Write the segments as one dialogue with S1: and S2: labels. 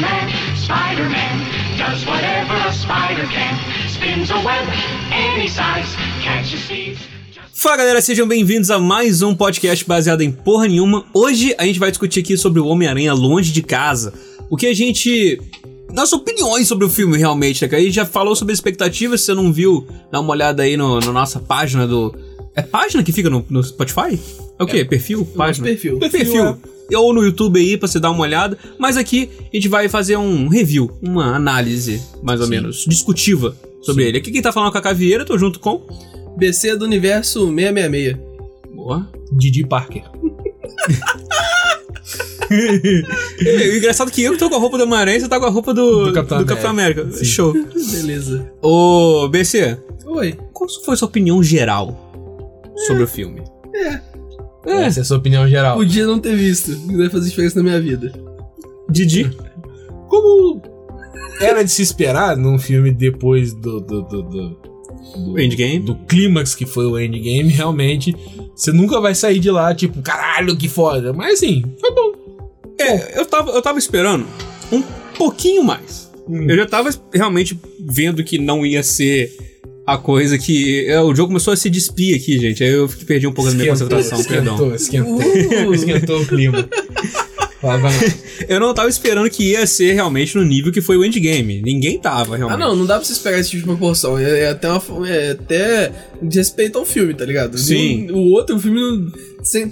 S1: Spider-Man, Spider-Man does whatever a spider can. Spins a web any size, catches thieves.
S2: Fala galera, sejam bem-vindos a mais um podcast baseado em porra nenhuma. Hoje a gente vai discutir aqui sobre o Homem-Aranha Longe de Casa. O que a gente. Nossas opiniões sobre o filme, realmente, né? Que a gente já falou sobre expectativas, se você não viu, dá uma olhada aí no, na nossa página do. É página que fica no, no Spotify? É o quê? Perfil? Página?
S3: perfil.
S2: Perfil. Ou no YouTube aí pra você dar uma olhada. Mas aqui a gente vai fazer um review, uma análise, mais ou menos, discutiva sobre ele. Aqui quem tá falando com a Cavieira, tô junto com.
S3: BC do Universo 666.
S2: Boa.
S4: Didi Parker.
S2: É, o engraçado é que eu que tô com a roupa do Homem-Aranha e você tá com a roupa do,
S4: Do Capitão
S2: América. Show.
S3: Beleza.
S2: Ô, BC,
S3: Oi.
S2: qual foi a sua opinião geral sobre o filme? É.
S4: Essa é a sua opinião geral.
S3: Podia não ter visto. Não vai fazer diferença na minha vida.
S2: Didi?
S4: Como era de se esperar num filme depois do. do, do, do do-
S2: Endgame?
S4: Do clímax que foi o Endgame, realmente, você nunca vai sair de lá, tipo, caralho, que foda. Mas assim, foi bom.
S2: É, eu tava, eu tava esperando um pouquinho mais. Eu já tava realmente vendo que não ia ser a coisa que. é, o jogo começou a se despir aqui, gente. Aí eu perdi um pouco da minha concentração, perdão.
S4: esquentou,
S3: Uh.
S4: esquentou o clima. Vai, vai.
S2: Eu não tava esperando que ia ser realmente no nível que foi o endgame. Ninguém tava,
S3: Ah,
S2: realmente.
S3: não, não dá pra você esperar esse tipo de proporção. É, é até uma, é até desrespeito ao filme, tá ligado?
S2: Sim.
S3: O, o outro filme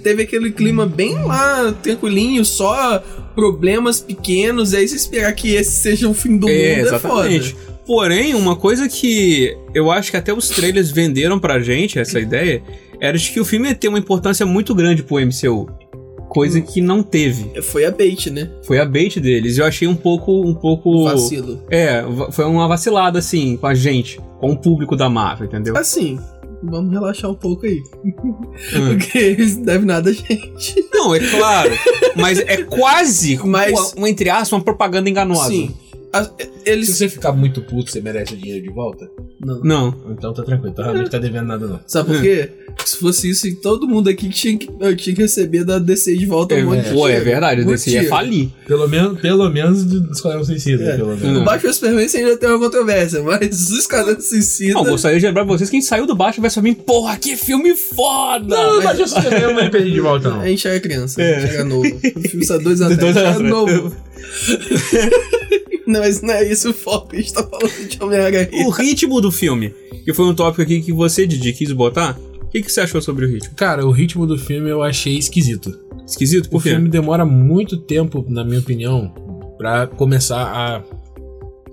S3: teve aquele clima bem lá, tranquilinho, só problemas pequenos, e aí você esperar que esse seja o fim do
S2: É,
S3: mundo
S2: exatamente.
S3: é foda.
S2: Porém, uma coisa que eu acho que até os trailers venderam pra gente, essa ideia, era de que o filme ia ter uma importância muito grande pro MCU. Coisa que não teve.
S3: Foi a bait, né?
S2: Foi a bait deles. Eu achei um pouco. Um pouco.
S3: Vacilo.
S2: É, foi uma vacilada, assim, com a gente, com o público da Marvel, entendeu?
S3: Assim, vamos relaxar um pouco aí.
S2: Hum.
S3: Porque eles não devem nada a gente.
S2: Não, é claro. mas é quase,
S3: Mas-
S2: uma, uma, entre aspas, uma propaganda enganosa.
S3: Sim. A-
S4: Se
S3: eles.
S4: você ficar muito puto, você merece o dinheiro de volta?
S3: Não.
S2: Não.
S4: Então tá tranquilo, tá realmente tá devendo nada não.
S3: Sabe por quê? Se fosse isso, todo mundo aqui tinha que, eu tinha que receber da DC de volta
S2: É,
S3: um monte de
S2: pô, é verdade,
S3: Muito
S2: desse ia falir.
S4: Pelo menos, pelo menos do Esquadrão Suicida,
S3: É.
S4: pelo menos.
S3: O Batman Superman você ainda tem uma controvérsia, mas os Esquadrão Suicida.
S2: Não, gostaria de lembrar pra vocês que a gente saiu do baixo e vai saber, porra, que filme foda!
S4: Não, não, mas você não vai de volta, não.
S3: A gente era criança,
S2: É.
S3: a gente era novo. O filme saiu dois anos
S2: Dois
S3: atrás, a
S2: anos
S3: gente era
S2: atrás.
S3: novo. não, mas não é isso o foco, a gente tá falando de Homem-Aranha.
S2: O ritmo do filme, que foi um tópico aqui que você, Didi, quis botar. O que, que você achou sobre o ritmo?
S4: Cara, o ritmo do filme eu achei esquisito.
S2: Esquisito?
S4: O
S2: Por quê?
S4: filme demora muito tempo, na minha opinião, pra começar a,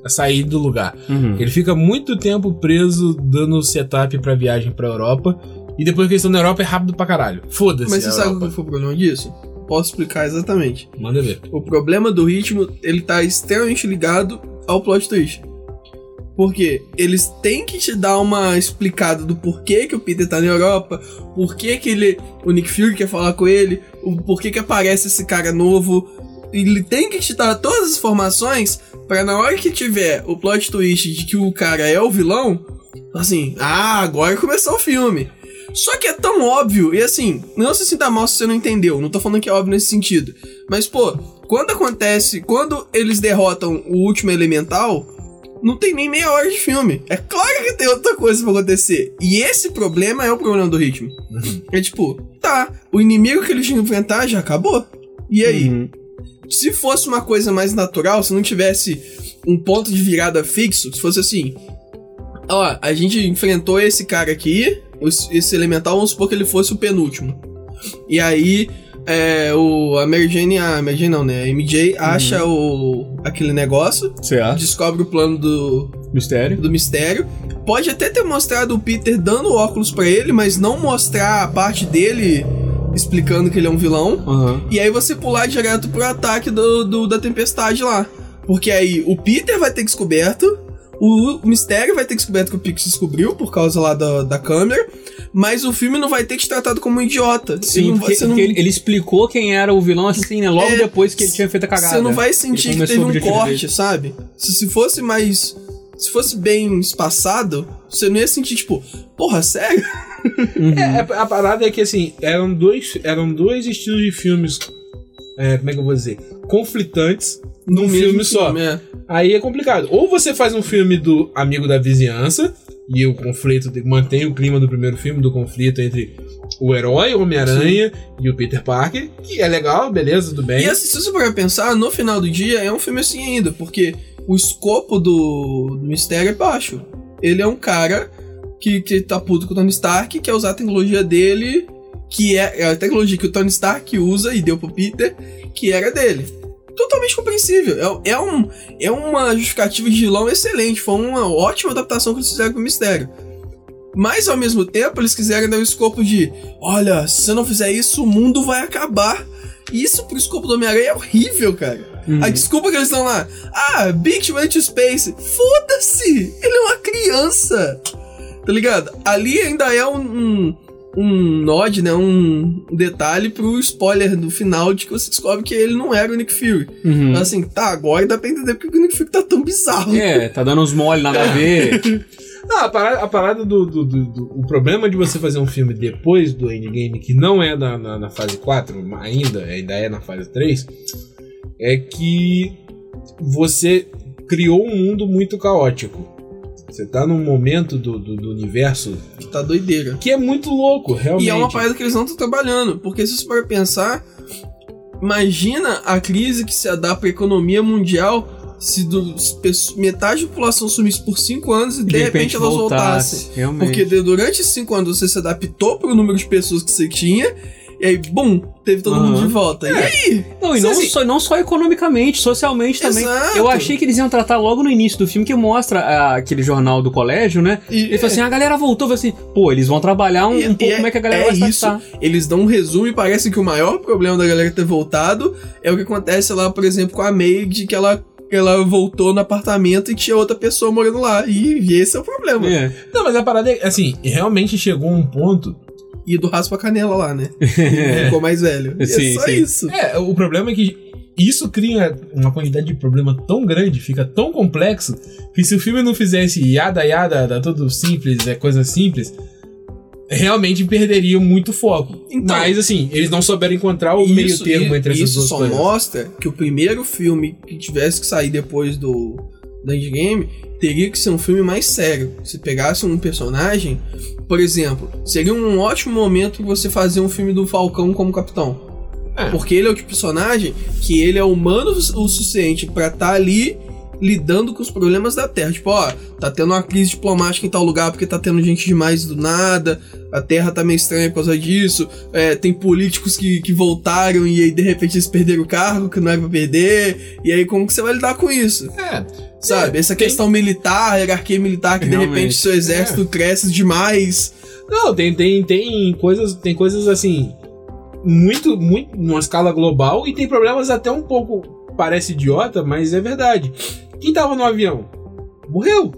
S4: a sair do lugar.
S2: Uhum.
S4: Ele fica muito tempo preso dando setup pra viagem pra Europa. E depois que eles estão na Europa é rápido pra caralho. Foda-se.
S3: Mas você
S4: a
S3: sabe qual foi o problema disso? Posso explicar exatamente.
S4: Manda ver.
S3: O problema do ritmo, ele tá extremamente ligado ao plot twist. Porque eles têm que te dar uma explicada do porquê que o Peter tá na Europa, porquê que ele, o Nick Fury quer falar com ele, o porquê que aparece esse cara novo. Ele tem que te dar todas as informações pra na hora que tiver o plot twist de que o cara é o vilão, assim, ah, agora começou o filme. Só que é tão óbvio, e assim, não se sinta mal se você não entendeu, não tô falando que é óbvio nesse sentido. Mas, pô, quando acontece, quando eles derrotam o último elemental, não tem nem meia hora de filme. É claro que tem outra coisa pra acontecer. E esse problema é o problema do ritmo. É tipo, tá, o inimigo que eles tinham que enfrentar já acabou. E aí?
S2: Uhum.
S3: Se fosse uma coisa mais natural, se não tivesse um ponto de virada fixo, se fosse assim, ó, a gente enfrentou esse cara aqui, esse elemental, vamos supor que ele fosse o penúltimo. E aí, é, o, a Mary Jane, a Mary não, né? A MJ acha o, aquele negócio, descobre o plano do,
S2: Mistério.
S3: do mistério. Pode até ter mostrado o Peter dando óculos pra ele, mas não mostrar a parte dele explicando que ele é um vilão.
S2: Aham.
S3: E aí você pular direto pro ataque do, do- da tempestade lá. Porque aí o Peter vai ter descoberto, o, o mistério vai ter descoberto que o Pix descobriu por causa lá da, da câmera, mas o filme não vai ter te tratado como um idiota.
S2: Sim,
S3: não vai-
S2: porque,
S3: não-
S2: porque ele, ele explicou quem era o vilão assim, né? Logo
S3: É,
S2: depois que ele tinha feito a cagada.
S3: Você não vai sentir
S2: Ele
S3: que teve um corte,
S2: dele.
S3: sabe? Se, se fosse mais. Se fosse bem espaçado, você não ia sentir, tipo, porra, sério?
S2: Uhum.
S4: É, a a parada é que assim, eram dois, eram dois estilos de filmes, é, como é que eu vou dizer? Conflitantes, num
S3: No
S4: filme só.
S3: filme, é.
S4: Aí é complicado. Ou você faz um filme do amigo da vizinhança, e o conflito mantém o clima do primeiro filme, do conflito entre o herói, o Homem-Aranha e o Peter Parker, que é legal, beleza, tudo bem.
S3: E assim, se você for pensar, no final do dia é um filme assim ainda, porque o escopo do, do mistério é baixo. Ele é um cara que, que tá puto com o Tony Stark, quer usar a tecnologia dele, que é a tecnologia que o Tony Stark usa e deu pro Peter, que era dele. Totalmente compreensível. É, é, um, é uma justificativa de vilão excelente. Foi uma ótima adaptação que eles fizeram pro mistério. Mas ao mesmo tempo, eles quiseram dar o escopo de: olha, se você não fizer isso, o mundo vai acabar. E isso pro escopo do Homem-Aranha é horrível, cara.
S2: Uhum.
S3: A desculpa que eles estão lá. Ah, Big went to space. Foda-se! Ele é uma criança. Tá ligado? Ali ainda é um, um, um nod, né? Um detalhe pro spoiler do final de que você descobre que ele não era o Nick Fury.
S2: Uhum.
S3: Então, assim, tá, agora dá pra entender porque o Nick Fury tá tão bizarro.
S2: É, tá dando uns mole, nada a ver.
S4: Não, a parada, a parada do, do, do- do- O problema de você fazer um filme depois do Endgame, que não é na, na, na fase 4, ainda, ainda é na fase 3, é que você criou um mundo muito caótico. Você tá num momento do, do, do universo
S3: Que tá doideira.
S4: que é muito louco, realmente.
S3: E é uma parada que eles não estão trabalhando. Porque se você for pensar, imagina a crise que se dá pra economia mundial se do- se metade da população sumisse por 5 anos e de, repente, elas voltassem.
S2: Realmente.
S3: Porque de- durante esses 5 anos você se adaptou pro número de pessoas que você tinha, e aí, bum, teve todo mundo
S2: Aham.
S3: de volta. E aí?
S2: Não, e não,
S3: Assim-
S2: só, não só economicamente, socialmente também.
S3: Exato.
S2: Eu achei que eles iam tratar logo no início do filme, que mostra ah, aquele jornal do colégio, né?
S3: E-
S2: Ele falou assim: a galera voltou, falou assim, pô, eles vão trabalhar um,
S3: E-
S2: um pouco
S3: e
S2: como é que a galera
S3: é
S2: vai
S3: isso.
S2: adaptar.
S3: Eles dão um resumo e parece que o maior problema da galera ter voltado é o que acontece lá, por exemplo, com a Maid, que ela, ela voltou no apartamento e tinha outra pessoa morando lá. E, e esse é o problema.
S2: É.
S4: Não, mas a parada é assim, realmente chegou um ponto.
S3: E do raspa canela lá, né? Ficou mais velho. E é
S2: Sim,
S3: só
S2: sim.
S3: isso.
S4: É, o problema é que isso cria uma quantidade de problema tão grande, fica tão complexo, que se o filme não fizesse yada yada, tá tudo simples, é coisa simples, realmente perderiam muito foco.
S3: Então-
S4: Mas assim, eles não souberam encontrar o meio termo entre essas
S3: isso
S4: duas
S3: só
S4: coisas.
S3: mostra que o primeiro filme que tivesse que sair depois do, do Endgame teria que ser um filme mais sério. Se pegasse um personagem, por exemplo, seria um ótimo momento você fazer um filme do Falcão como capitão.
S4: É.
S3: Porque ele é o tipo de personagem que ele é humano o suficiente pra estar ali lidando com os problemas da Terra. Tipo, ó, tá tendo uma crise diplomática em tal lugar porque tá tendo gente demais do nada, a Terra tá meio estranha por causa disso, é, tem políticos que, que voltaram e aí de repente eles perderam o cargo que não era pra perder, e aí como que você vai lidar com isso?
S4: É,
S3: Sabe?
S4: É,
S3: Essa
S4: tem-
S3: questão militar, hierarquia militar, que de
S2: Realmente,
S3: repente seu exército cresce demais.
S4: Não, tem, tem, tem coisas, tem coisas assim muito, muito numa escala global e tem problemas até um pouco parece idiota, mas é verdade. Quem tava no avião morreu.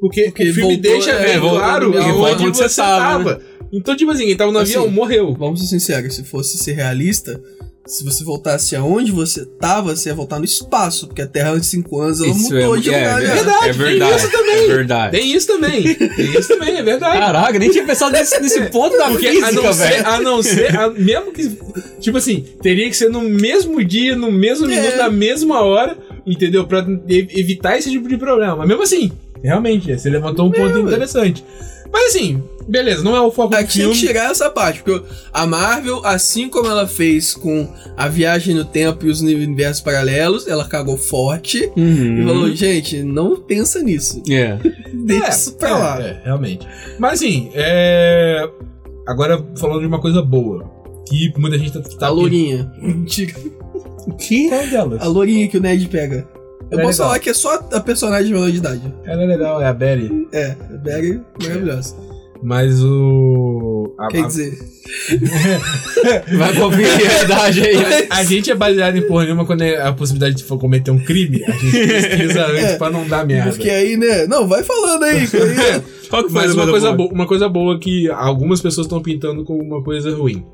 S4: Porque,
S3: Porque
S4: o filme
S3: voltou,
S4: deixa
S3: é, voltou
S4: claro onde você
S2: você tava,
S4: tava. Então, tipo assim, quem tava no
S3: Assim,
S4: avião morreu.
S3: Vamos ser sinceros, se fosse ser realista, se você voltasse aonde você tava, você ia voltar no espaço, porque a Terra em 5 anos ela
S2: Isso
S3: mudou
S2: é,
S3: de
S2: é,
S3: lugar.
S2: é,
S3: né?
S4: verdade,
S2: é
S4: tem
S2: verdade.
S4: isso também.
S2: É verdade.
S4: Tem isso também. Tem isso também, é verdade.
S2: Caraca, nem tinha pensado nesse, nesse ponto da
S4: Porque a
S2: física,
S4: não ser,
S2: velho.
S4: a não ser, a- mesmo que. Tipo assim, teria que ser no mesmo dia, no mesmo
S3: É.
S4: minuto, na mesma hora, entendeu? Pra evitar esse tipo de problema. Mas mesmo assim, realmente, você levantou um ponto
S3: É, ué.
S4: Mas assim, beleza, não é o foco do
S3: Aqui tinha que tirar essa parte, porque a Marvel, assim como ela fez com a viagem no tempo e os universos paralelos, ela cagou forte e
S2: Uhum.
S3: falou, gente, não pensa nisso.
S2: É.
S3: Deixa isso pra
S4: é,
S3: lá.
S4: É, realmente. Mas assim, é. Agora falando de uma coisa boa. Que muita gente tá. tá
S3: A lourinha. Mentira.
S2: O quê?
S4: Qual delas?
S3: A lourinha que o Ned pega. Eu
S4: É
S3: posso
S4: legal.
S3: falar que é só a personagem menor de idade.
S4: Ela é legal, é a Belly.
S3: É, a Berry maravilhosa.
S4: Mas o. a-
S3: Quer
S4: a-
S3: dizer,
S2: Vai conferir a realidade aí.
S4: A gente é baseado em porra nenhuma quando é a possibilidade de for cometer um crime. A gente pesquisa antes
S3: É,
S4: pra não dar merda.
S3: porque aí, né? Não, vai falando aí. aí-
S2: Qual que foi
S4: Mas uma coisa,
S2: boa?
S4: boa, uma coisa boa que algumas pessoas estão pintando como uma coisa ruim.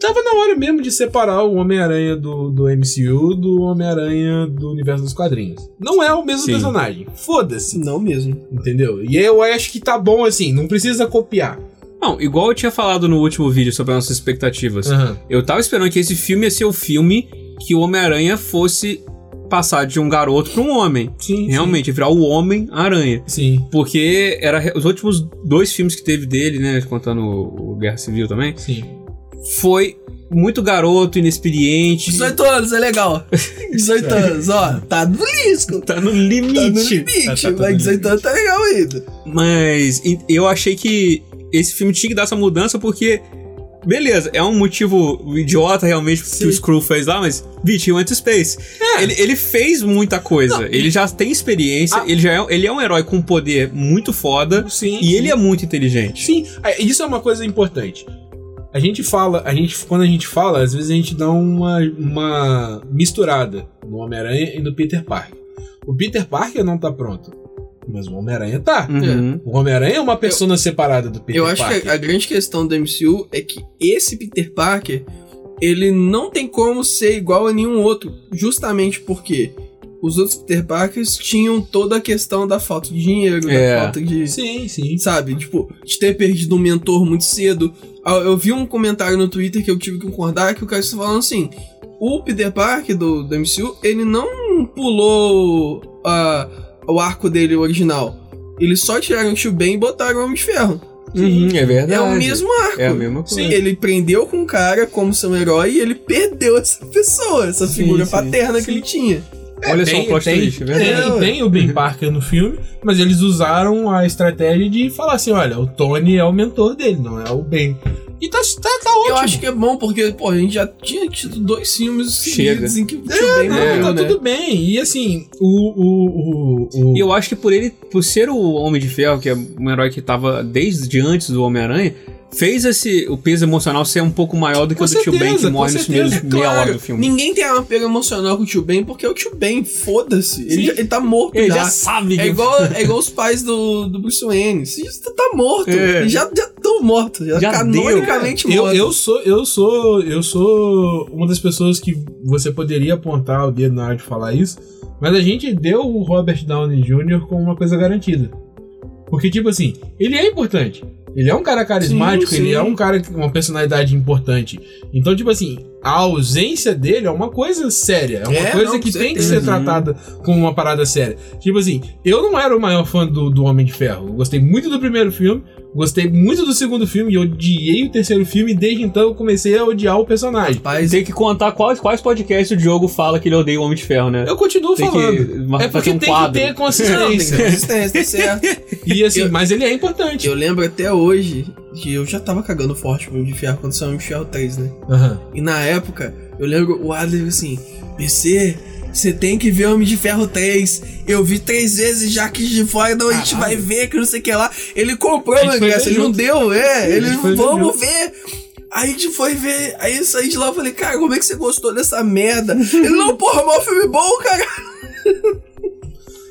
S4: Tava na hora mesmo de separar o Homem-Aranha do, do MCU do Homem-Aranha do universo dos quadrinhos. Não é o mesmo
S2: Sim.
S4: personagem. Foda-se.
S3: Não mesmo.
S4: Entendeu? E eu acho que tá bom assim, não precisa copiar.
S2: Não, igual eu tinha falado no último vídeo sobre as nossas expectativas.
S4: Aham.
S2: Eu tava esperando que esse filme ia ser o filme que o Homem-Aranha fosse passar de um garoto pra um homem.
S4: Sim,
S2: Realmente, virar o Homem-Aranha.
S4: Sim,
S2: Porque era os últimos dois filmes que teve dele, né? Contando o Guerra Civil também.
S4: sim.
S2: Foi muito garoto, inexperiente.
S3: 18 anos, é legal. 18 anos, ó, tá no risco.
S2: Tá no
S3: Tá no
S2: limite.
S3: limite,
S4: Tá- tá
S3: mas 18 anos tá legal ainda.
S2: Mas eu achei que esse filme tinha que dar essa mudança porque. Beleza, é um motivo idiota realmente que
S3: Sim.
S2: o Screw fez lá, mas, bitch, he went to space. Ele, ele fez muita coisa. ele já tem experiência,
S4: Ah.
S2: ele já é, ele é um herói com um poder muito foda
S4: Sim,
S2: e
S4: sim.
S2: ele é muito inteligente.
S4: Sim, é, isso é uma coisa importante. A gente fala, a gente, quando a gente fala, às vezes a gente dá uma, uma misturada no Homem-Aranha e no Peter Parker. O Peter Parker não tá pronto, mas o Homem-Aranha tá.
S2: Uhum.
S4: O Homem-Aranha é uma persona separada do Peter
S3: Eu acho
S4: Parker.
S3: que a, a grande questão do MCU é que esse Peter Parker, ele não tem como ser igual a nenhum outro, justamente porque os outros Peter Parkers tinham toda a questão da falta de dinheiro,
S2: É.
S3: da falta de...
S4: Sim, sim.
S3: Sabe, tipo, de ter perdido um mentor muito cedo. Eu vi um comentário no Twitter que eu tive que concordar que o cara estava falando assim: o Peter Parker do, do MCU, ele não pulou ah, o arco dele original. Eles só tiraram o tio Ben e botaram o Homem de Ferro.
S2: Uhum, é verdade.
S3: É o mesmo arco.
S2: É a mesma coisa.
S3: Sim, ele prendeu com o cara como seu herói e ele perdeu essa pessoa, essa
S2: Sim,
S3: figura
S2: sim,
S3: paterna
S2: sim.
S3: que ele tinha.
S2: Olha só
S4: Tem-
S2: o plot
S4: tem-
S2: twist, é
S4: Tem.
S3: É,
S4: tem o Ben Parker no filme, mas eles usaram a estratégia de falar assim: olha, o Tony é o mentor dele, não é o Ben. E tá, tá, tá ótimo.
S3: Eu acho que é bom porque, pô, a gente já tinha tido dois filmes
S2: Chega.
S3: em que o tio Ben
S4: Não,
S3: morreu,
S4: tá
S3: né?
S4: tudo bem. E assim, o. o, o, o-
S2: E eu acho que por ele, por ser o Homem de Ferro, que é um herói que tava desde antes do Homem-Aranha, fez esse o peso emocional ser um pouco maior do que
S4: Com
S2: o do tio Ben, que
S4: certeza,
S2: morre nos primeiros
S4: certeza,
S2: meia
S3: Claro,
S2: hora do filme.
S3: Ninguém tem uma pega emocional com o tio Ben, porque é o tio Ben, foda-se. Ele, já- ele tá morto
S2: Ele
S3: já.
S2: já sabe que
S3: É igual, é igual os pais do, do Bruce Wayne. Você já tá morto.
S2: É.
S3: Eles já estão mortos. Já,
S2: Já
S3: canonicamente
S4: eu,
S3: mortos.
S4: eu sou eu sou eu sou uma das pessoas que você poderia apontar o dedo na hora de falar isso, mas a gente deu o Robert Downey Jr. como uma coisa garantida. Porque tipo assim, ele é importante. Ele é um cara carismático,
S3: Sim,
S4: ele
S3: sim.
S4: é um cara com uma personalidade importante. Então, tipo assim, a ausência dele é uma coisa séria. É uma
S3: É,
S4: coisa
S3: não,
S4: que tem que ser tratada como uma parada séria. Tipo assim, eu não era o maior fã do, do Homem de Ferro. Eu gostei muito do primeiro filme, gostei muito do segundo filme e odiei o terceiro filme. E desde então eu comecei a odiar o personagem.
S3: Rapaz,
S2: Tem que contar quais, quais podcasts o Diogo fala que ele odeia o Homem de Ferro, né?
S4: Eu continuo
S2: Tem
S4: falando.
S2: que
S4: É porque
S2: um
S4: tem
S2: quadro.
S4: que ter
S3: não, tem
S4: consistência.
S3: consistência, tá certo.
S4: e assim,
S3: Eu-
S4: mas ele é importante.
S3: Eu lembro até hoje que eu já tava cagando forte pro Homem de Ferro quando saiu o Homem de Ferro 3, né?
S4: Aham.
S3: E na época, eu lembro o Adler assim: PC, você tem que ver Homem de Ferro 3. Eu vi três vezes já que de fora, não, a gente vai ver, que não sei o que lá. Ele comprou
S4: A
S3: o ingresso, ele não
S4: junto.
S3: deu, é. Ele, vamos ver. Aí a gente foi ver, aí eu saí de lá e falei, cara, como é que você gostou dessa merda? Ele, não, porra, é um filme bom, cara.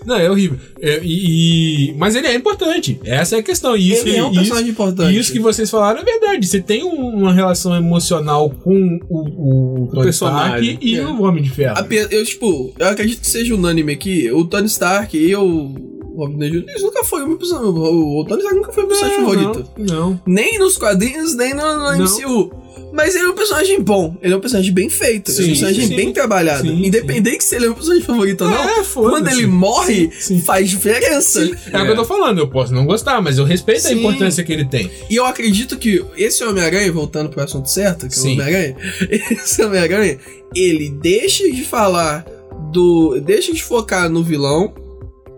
S4: Não, é horrível. É, e, e- Mas ele é importante. Essa é a questão. E isso,
S3: Ele é um
S4: isso-
S3: personagem importante.
S4: E isso que vocês falaram é verdade. Você tem um- uma relação emocional com o, o, Tony
S2: personagem,
S4: Stark e
S2: é.
S4: o Homem de Ferro.
S3: Ape- Eu, tipo, eu acredito que seja unânime aqui. O Tony Stark e eu, o Robin Downey Jr., eles nunca foi o meu personagem. O o Tony Stark nunca foi o meu personagem favorito.
S4: Não, não.
S3: Nem nos quadrinhos, nem no, no
S4: Não.
S3: MCU. Mas ele é um personagem bom. Ele é um personagem bem feito. ele é
S4: Sim,
S3: um personagem
S4: sim.
S3: bem trabalhado.
S4: Sim,
S3: Independente se ele é um personagem favorito ou não.
S4: É,
S3: quando ele morre,
S4: Sim, sim.
S3: faz diferença.
S4: Sim, é, o que eu tô falando. Eu posso não gostar, mas eu respeito a
S3: Sim.
S4: importância que ele tem.
S3: E eu acredito que esse Homem-Aranha, voltando pro assunto certo, que é o
S4: Sim.
S3: Homem-Aranha, esse Homem-Aranha, ele deixa de falar do. deixa de focar no vilão,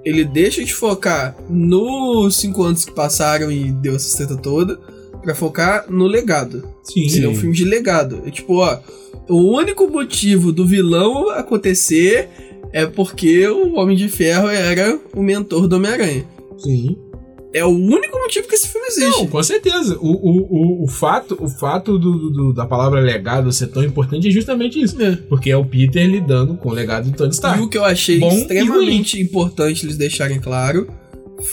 S3: ele deixa de focar nos cinco anos que passaram e deu essa treta toda, pra focar no legado.
S4: Sim.
S3: Ele é um filme de legado. É tipo, ó, o único motivo do vilão acontecer é porque o Homem de Ferro era o mentor do Homem-Aranha.
S4: Sim.
S3: É o único motivo que esse filme existe.
S4: Não, com certeza. O, o, o, o fato, o fato do, do- da palavra legado ser tão importante é justamente isso.
S3: É.
S4: Porque é o Peter lidando com o legado do Tony
S3: E
S4: Stark.
S3: o que eu achei
S4: Bom e
S3: extremamente importante eles deixarem claro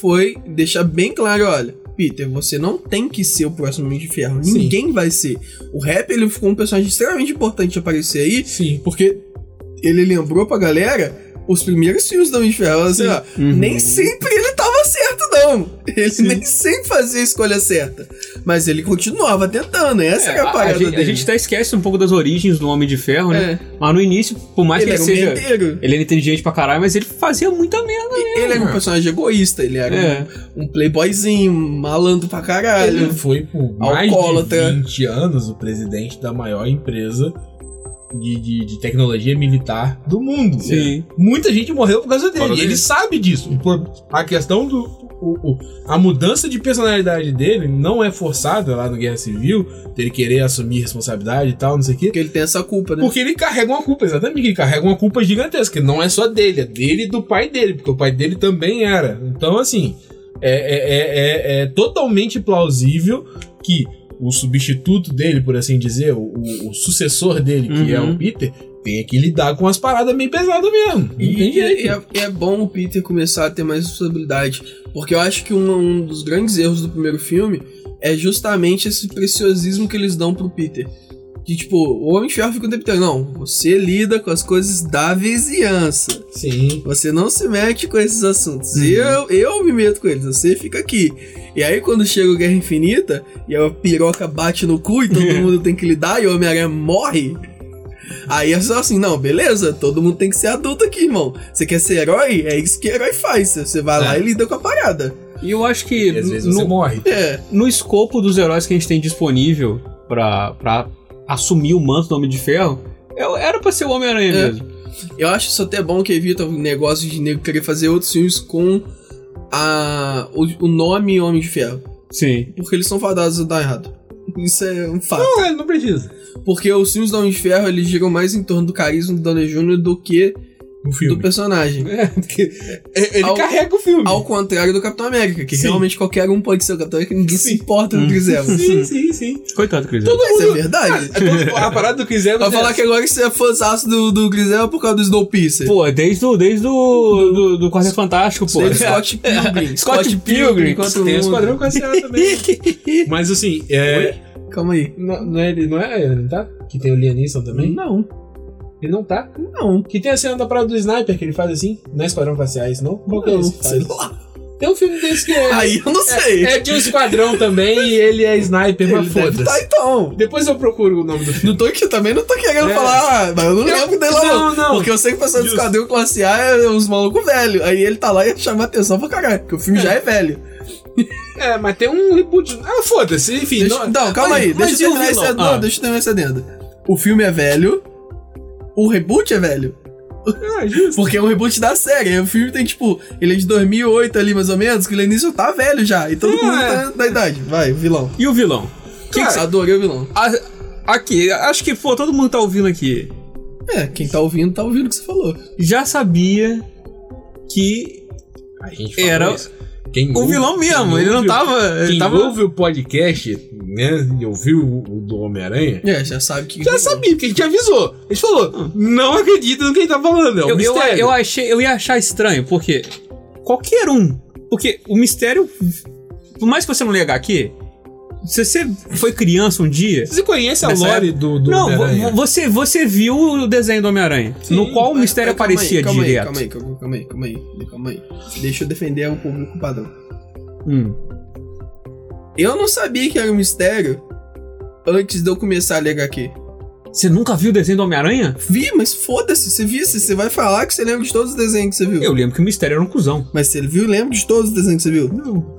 S3: foi deixar bem claro, olha, Peter, você não tem que ser o próximo Homem de Ferro.
S4: Sim.
S3: Ninguém vai ser. O Rap, ele ficou um personagem extremamente importante de aparecer aí,
S4: Sim.
S3: porque ele lembrou pra galera os primeiros filmes do Homem de Ferro. Assim,
S4: Sim.
S3: ó,
S2: Uhum.
S3: Nem sempre ele não. Ele nem sempre fazia a escolha certa. Mas ele continuava tentando. Essa é, a
S2: a,
S3: parada
S2: gente,
S3: dele.
S2: a gente até esquece um pouco das origens do Homem de Ferro, né?
S3: É.
S2: Mas no início, por mais
S3: Ele
S2: que ele seja.
S3: menteiro.
S2: Ele era inteligente pra caralho, mas ele fazia muita merda mesmo.
S3: Ele era um personagem egoísta. Ele era
S2: É.
S3: um, um playboyzinho, malandro pra caralho.
S4: Ele foi por mais
S3: Alcoólatra.
S4: de 20 anos o presidente da maior empresa de, de, de tecnologia militar do mundo.
S2: Sim.
S4: Muita gente morreu por causa dele. E ele sabe disso. Por a questão do. o- o- a mudança de personalidade dele não é forçada lá no Guerra Civil, dele querer assumir responsabilidade e tal, não sei o quê.
S3: Porque ele tem essa culpa, né?
S4: Porque ele carrega uma culpa, exatamente. Ele carrega uma culpa gigantesca. que Não é só dele, é dele e do pai dele, porque o pai dele também era. Então, assim, é, é, é, é- é totalmente plausível que o substituto dele, por assim dizer, o, o- sucessor dele, que é
S2: Uhum.
S4: o Peter, tenha que lidar com as paradas meio pesadas mesmo. Tem
S3: E, e é, e é bom o Peter começar a ter mais responsabilidade. Porque eu acho que um, um dos grandes erros do primeiro filme é justamente esse preciosismo que eles dão pro Peter. Que, tipo, o Homem de Ferro fica o tempo inteiro, não, você lida com as coisas da vizinhança.
S4: Sim.
S3: Você não se mete com esses assuntos.
S2: Uhum.
S3: Eu, eu me meto com eles, você fica aqui. E aí, quando chega o Guerra Infinita e a piroca bate no cu e todo mundo tem que lidar e o Homem-Aranha morre. Aí é só assim, não, beleza, todo mundo tem que ser adulto aqui, irmão. Você quer ser herói? É isso que herói faz. Você vai lá
S4: É.
S3: e lida com a parada.
S2: E eu acho que
S4: E às vezes
S2: no,
S4: você morre.
S3: É,
S2: no escopo dos heróis que a gente tem disponível pra, pra assumir o manto do Homem de Ferro, é- era pra ser o Homem-Aranha
S3: É.
S2: mesmo.
S3: eu acho isso até bom que evita o negócio de nego querer fazer outros filmes com a, o, o nome Homem de Ferro.
S2: Sim.
S3: Porque eles são fadados a dar errado. Isso é um fato.
S4: Não, ele não precisa.
S3: Porque os filmes do Homem de Ferro, eles giram mais em torno do carisma do Downey Jr. do que
S4: O
S3: do
S4: filme.
S3: personagem.
S4: É, porque ele
S3: Ao-
S4: carrega o filme.
S3: Ao contrário do Capitão América, que
S4: Sim.
S3: realmente qualquer um pode ser o Capitão América, ninguém se
S4: Sim.
S3: importa com o
S2: Hum.
S3: Chris Evans.
S4: Sim, sim, sim.
S2: Coitado, Chris.
S4: Todo
S3: Mas é
S4: mundo.
S3: verdade.
S4: É todo- a parada do Chris Evans
S3: Vai
S4: é
S3: falar que agora você é fãzaço do, do Chris Evans por causa do Snowpiercer.
S2: Pô, desde o, desde do, do, do Quarteto Fantástico, pô.
S3: Teve Scott Pilgrim.
S2: Scott Pilgrim.
S3: contra o
S4: Tem o. Esquadrão Classe também. Mas assim, é.
S3: Calma aí.
S4: Não, não é ele, não é ele, tá? Que tem o Liam Neeson também?
S3: Não,
S4: Ele não tá?
S3: não.
S4: Que tem a cena da parada do Sniper que ele faz assim? Não é Esquadrão isso não? Qual que é
S3: Não,
S4: esse
S3: sei lá.
S4: Tem um filme desse que é.
S3: Aí eu não sei.
S4: É de um esquadrão também e ele é Sniper, mas foda-se.
S3: tá então.
S4: Depois eu procuro o nome do filme.
S3: Não tô aqui, também não tô querendo
S4: É.
S3: falar, ah, mas eu não lembro dele lá não.
S4: Não, não.
S3: Porque eu sei que o pessoal do. Esquadrão Classe A é uns malucos velhos. Aí ele tá lá e chama atenção pra caralho, porque o filme já é velho.
S4: É, mas tem um reboot. Ah, foda-se, enfim.
S3: Deixa, não, calma
S2: mas-
S3: aí,
S2: mas
S3: deixa eu terminar esse adendo.
S2: Ah.
S3: Não, deixa eu terminar esse adendo. O filme é velho, o reboot é velho.
S4: Ah, justo.
S3: Porque é um reboot da série. O filme tem, tipo, ele é de 2008 ali, mais ou menos, que o início tá velho já. E todo
S4: É.
S3: mundo tá da idade. Vai, o vilão.
S2: E o vilão? Que que
S3: Cara,
S2: cê-
S3: adorei o vilão.
S2: a- aqui, acho que, pô, todo mundo tá ouvindo aqui.
S3: É, quem tá ouvindo, tá ouvindo o que você falou.
S2: Já sabia que
S4: A gente
S2: Era
S4: isso. Quem
S2: o
S4: ouve-
S2: vilão
S4: quem
S2: mesmo, ele não
S4: ouve
S2: tava. Ele
S4: Quem
S2: tava.
S4: ouve o podcast, né, e ouviu o, o do Homem-Aranha,
S3: É, já sabe que.
S4: já sabia, porque a gente avisou. A gente falou, não acredita no que ele tá falando, é um
S2: Eu, eu,
S4: mistério.
S2: eu achei, eu ia achar estranho, porque qualquer um. Porque o mistério. Por mais que você não leia HQ, se você foi criança um dia.
S4: Você conhece a lore do, do
S2: Não, você, você viu o desenho do Homem-Aranha, no qual o mistério
S3: mas calma
S2: aparecia
S3: aí, calma
S2: direto.
S3: Aí, calma aí, calma aí, calma aí, calma aí, calma aí. Deixa eu defender o público padrão.
S2: Hum.
S3: Eu não sabia que era um mistério antes de eu começar a ler HQ.
S2: Você nunca viu o desenho do Homem-Aranha?
S3: Vi, mas foda-se, você visse, você vai falar que você lembra de todos os desenhos que você viu.
S2: Eu lembro que o mistério era um cuzão.
S3: Mas você viu, lembra de todos os desenhos que você viu?
S2: Não.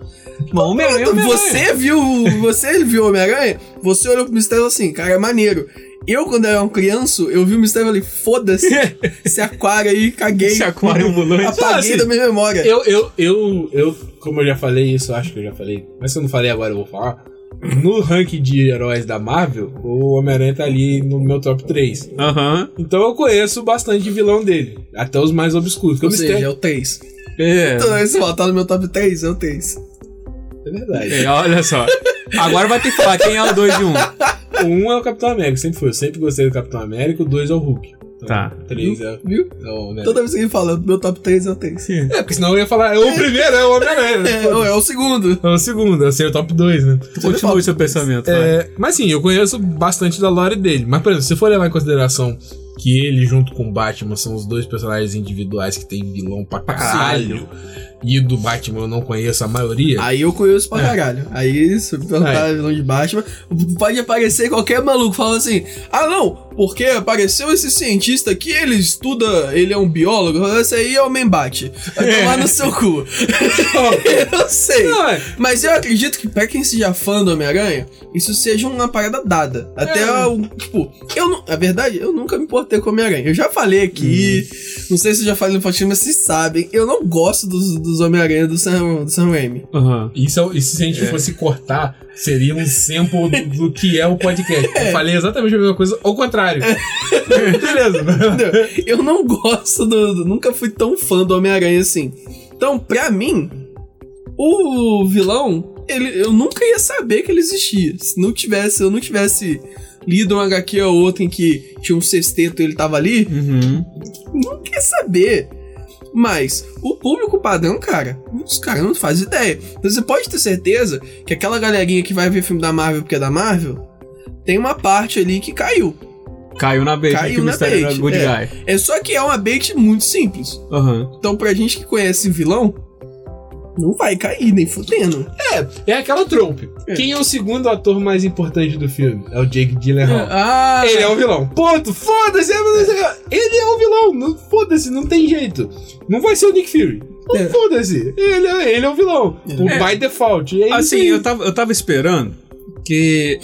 S2: Homem-Aranha é Homem-Aranha.
S3: Você viu, você viu o Homem-Aranha, você olhou pro mistério assim, cara, é maneiro. Eu, quando era um criança, eu vi o mistério e falei, foda-se, esse aquário aí, caguei.
S2: Esse aquário ambulante.
S3: Apaguei
S4: Ah,
S3: da minha memória.
S4: Eu, eu, eu, eu, como eu já falei isso, acho que eu já falei, mas se eu não falei agora eu vou falar. No ranking de heróis da Marvel, o Homem-Aranha tá ali no meu top 3.
S2: Aham.
S4: Então eu conheço bastante vilão dele. Até os mais obscuros. que
S3: Ou
S4: o
S3: seja, é
S4: mistério.
S3: o 3.
S2: É.
S3: Então, se botar no meu top 3, é o 3.
S4: É verdade.
S2: É, olha só. Agora vai ter que falar quem é o 2 e 1. Um.
S4: O 1 é o Capitão América, sempre foi. Eu sempre gostei do Capitão América. O 2 é o Hulk. Então,
S2: Tá.
S4: O 3 é,
S3: Viu?
S4: é o né?
S3: Toda vez que ele fala, meu top 3 é o 3.
S4: É, porque senão eu ia falar. É o primeiro, é o Homem-Aranha.
S3: É, é o segundo.
S4: É o segundo, eu sei o top 2, né?
S2: Continua o seu pensamento.
S4: É, mas sim, eu conheço bastante da lore dele. Mas, por exemplo, se for levar em consideração que ele junto com o Batman são os dois personagens individuais que tem vilão pra caralho. E do Batman eu não conheço a maioria.
S3: Aí eu conheço pra caralho. Aí, se eu perguntar
S4: É.
S3: vilão de Batman, pode aparecer qualquer maluco falando assim: ah, não, porque apareceu esse cientista aqui, ele estuda, ele é um biólogo, esse aí é o Membate. Vai tomar no seu cu. eu sei.
S4: Não, é.
S3: Mas eu acredito que pra quem seja fã do Homem-Aranha, isso seja uma parada dada. Até
S4: É.
S3: o. Tipo, eu não. A verdade, eu nunca me importei com o Homem-Aranha. Eu já falei aqui. Não sei se eu já falei no podcast, mas vocês sabem. Eu não gosto dos, dos Homem-Aranha do Sam, do Sam Raimi.
S2: Aham.
S4: Isso, é- isso se a gente fosse cortar, seria um sample do, do que é o podcast. Eu falei exatamente a mesma coisa, ao contrário. Beleza.
S3: Eu não gosto do, do- Nunca fui tão fã do Homem-Aranha assim. Então, pra mim, o vilão, ele, eu nunca ia saber que ele existia. Se não tivesse, eu não tivesse lido um HQ ou outro em que tinha um sexteto e ele tava ali,
S2: Uhum.
S3: nunca ia saber. Mas o público padrão, cara, os caras não fazem ideia. Então você pode ter certeza que aquela galerinha que vai ver filme da Marvel porque é da Marvel, tem uma parte ali que caiu.
S2: Caiu na bait
S3: Caiu
S2: que o
S3: na
S2: Mistério era good
S3: é.
S2: guy.
S3: É só que é uma bait muito simples.
S2: Aham.
S3: Então, pra gente que conhece vilão, não vai cair, nem fudendo.
S4: É aquela trope.
S3: É.
S4: Quem é o segundo ator mais importante do filme? É o Jake Gyllenhaal.
S3: Ah,
S4: Ele é o vilão. Ponto. Foda-se. é- Ele é o vilão. Não- Foda-se. Não tem jeito. Não vai ser o Nick Fury.
S3: É.
S4: Foda-se. Ele, é- ele é o vilão. Por
S2: É.
S4: by default. É
S2: Assim, eu tava, eu tava esperando que.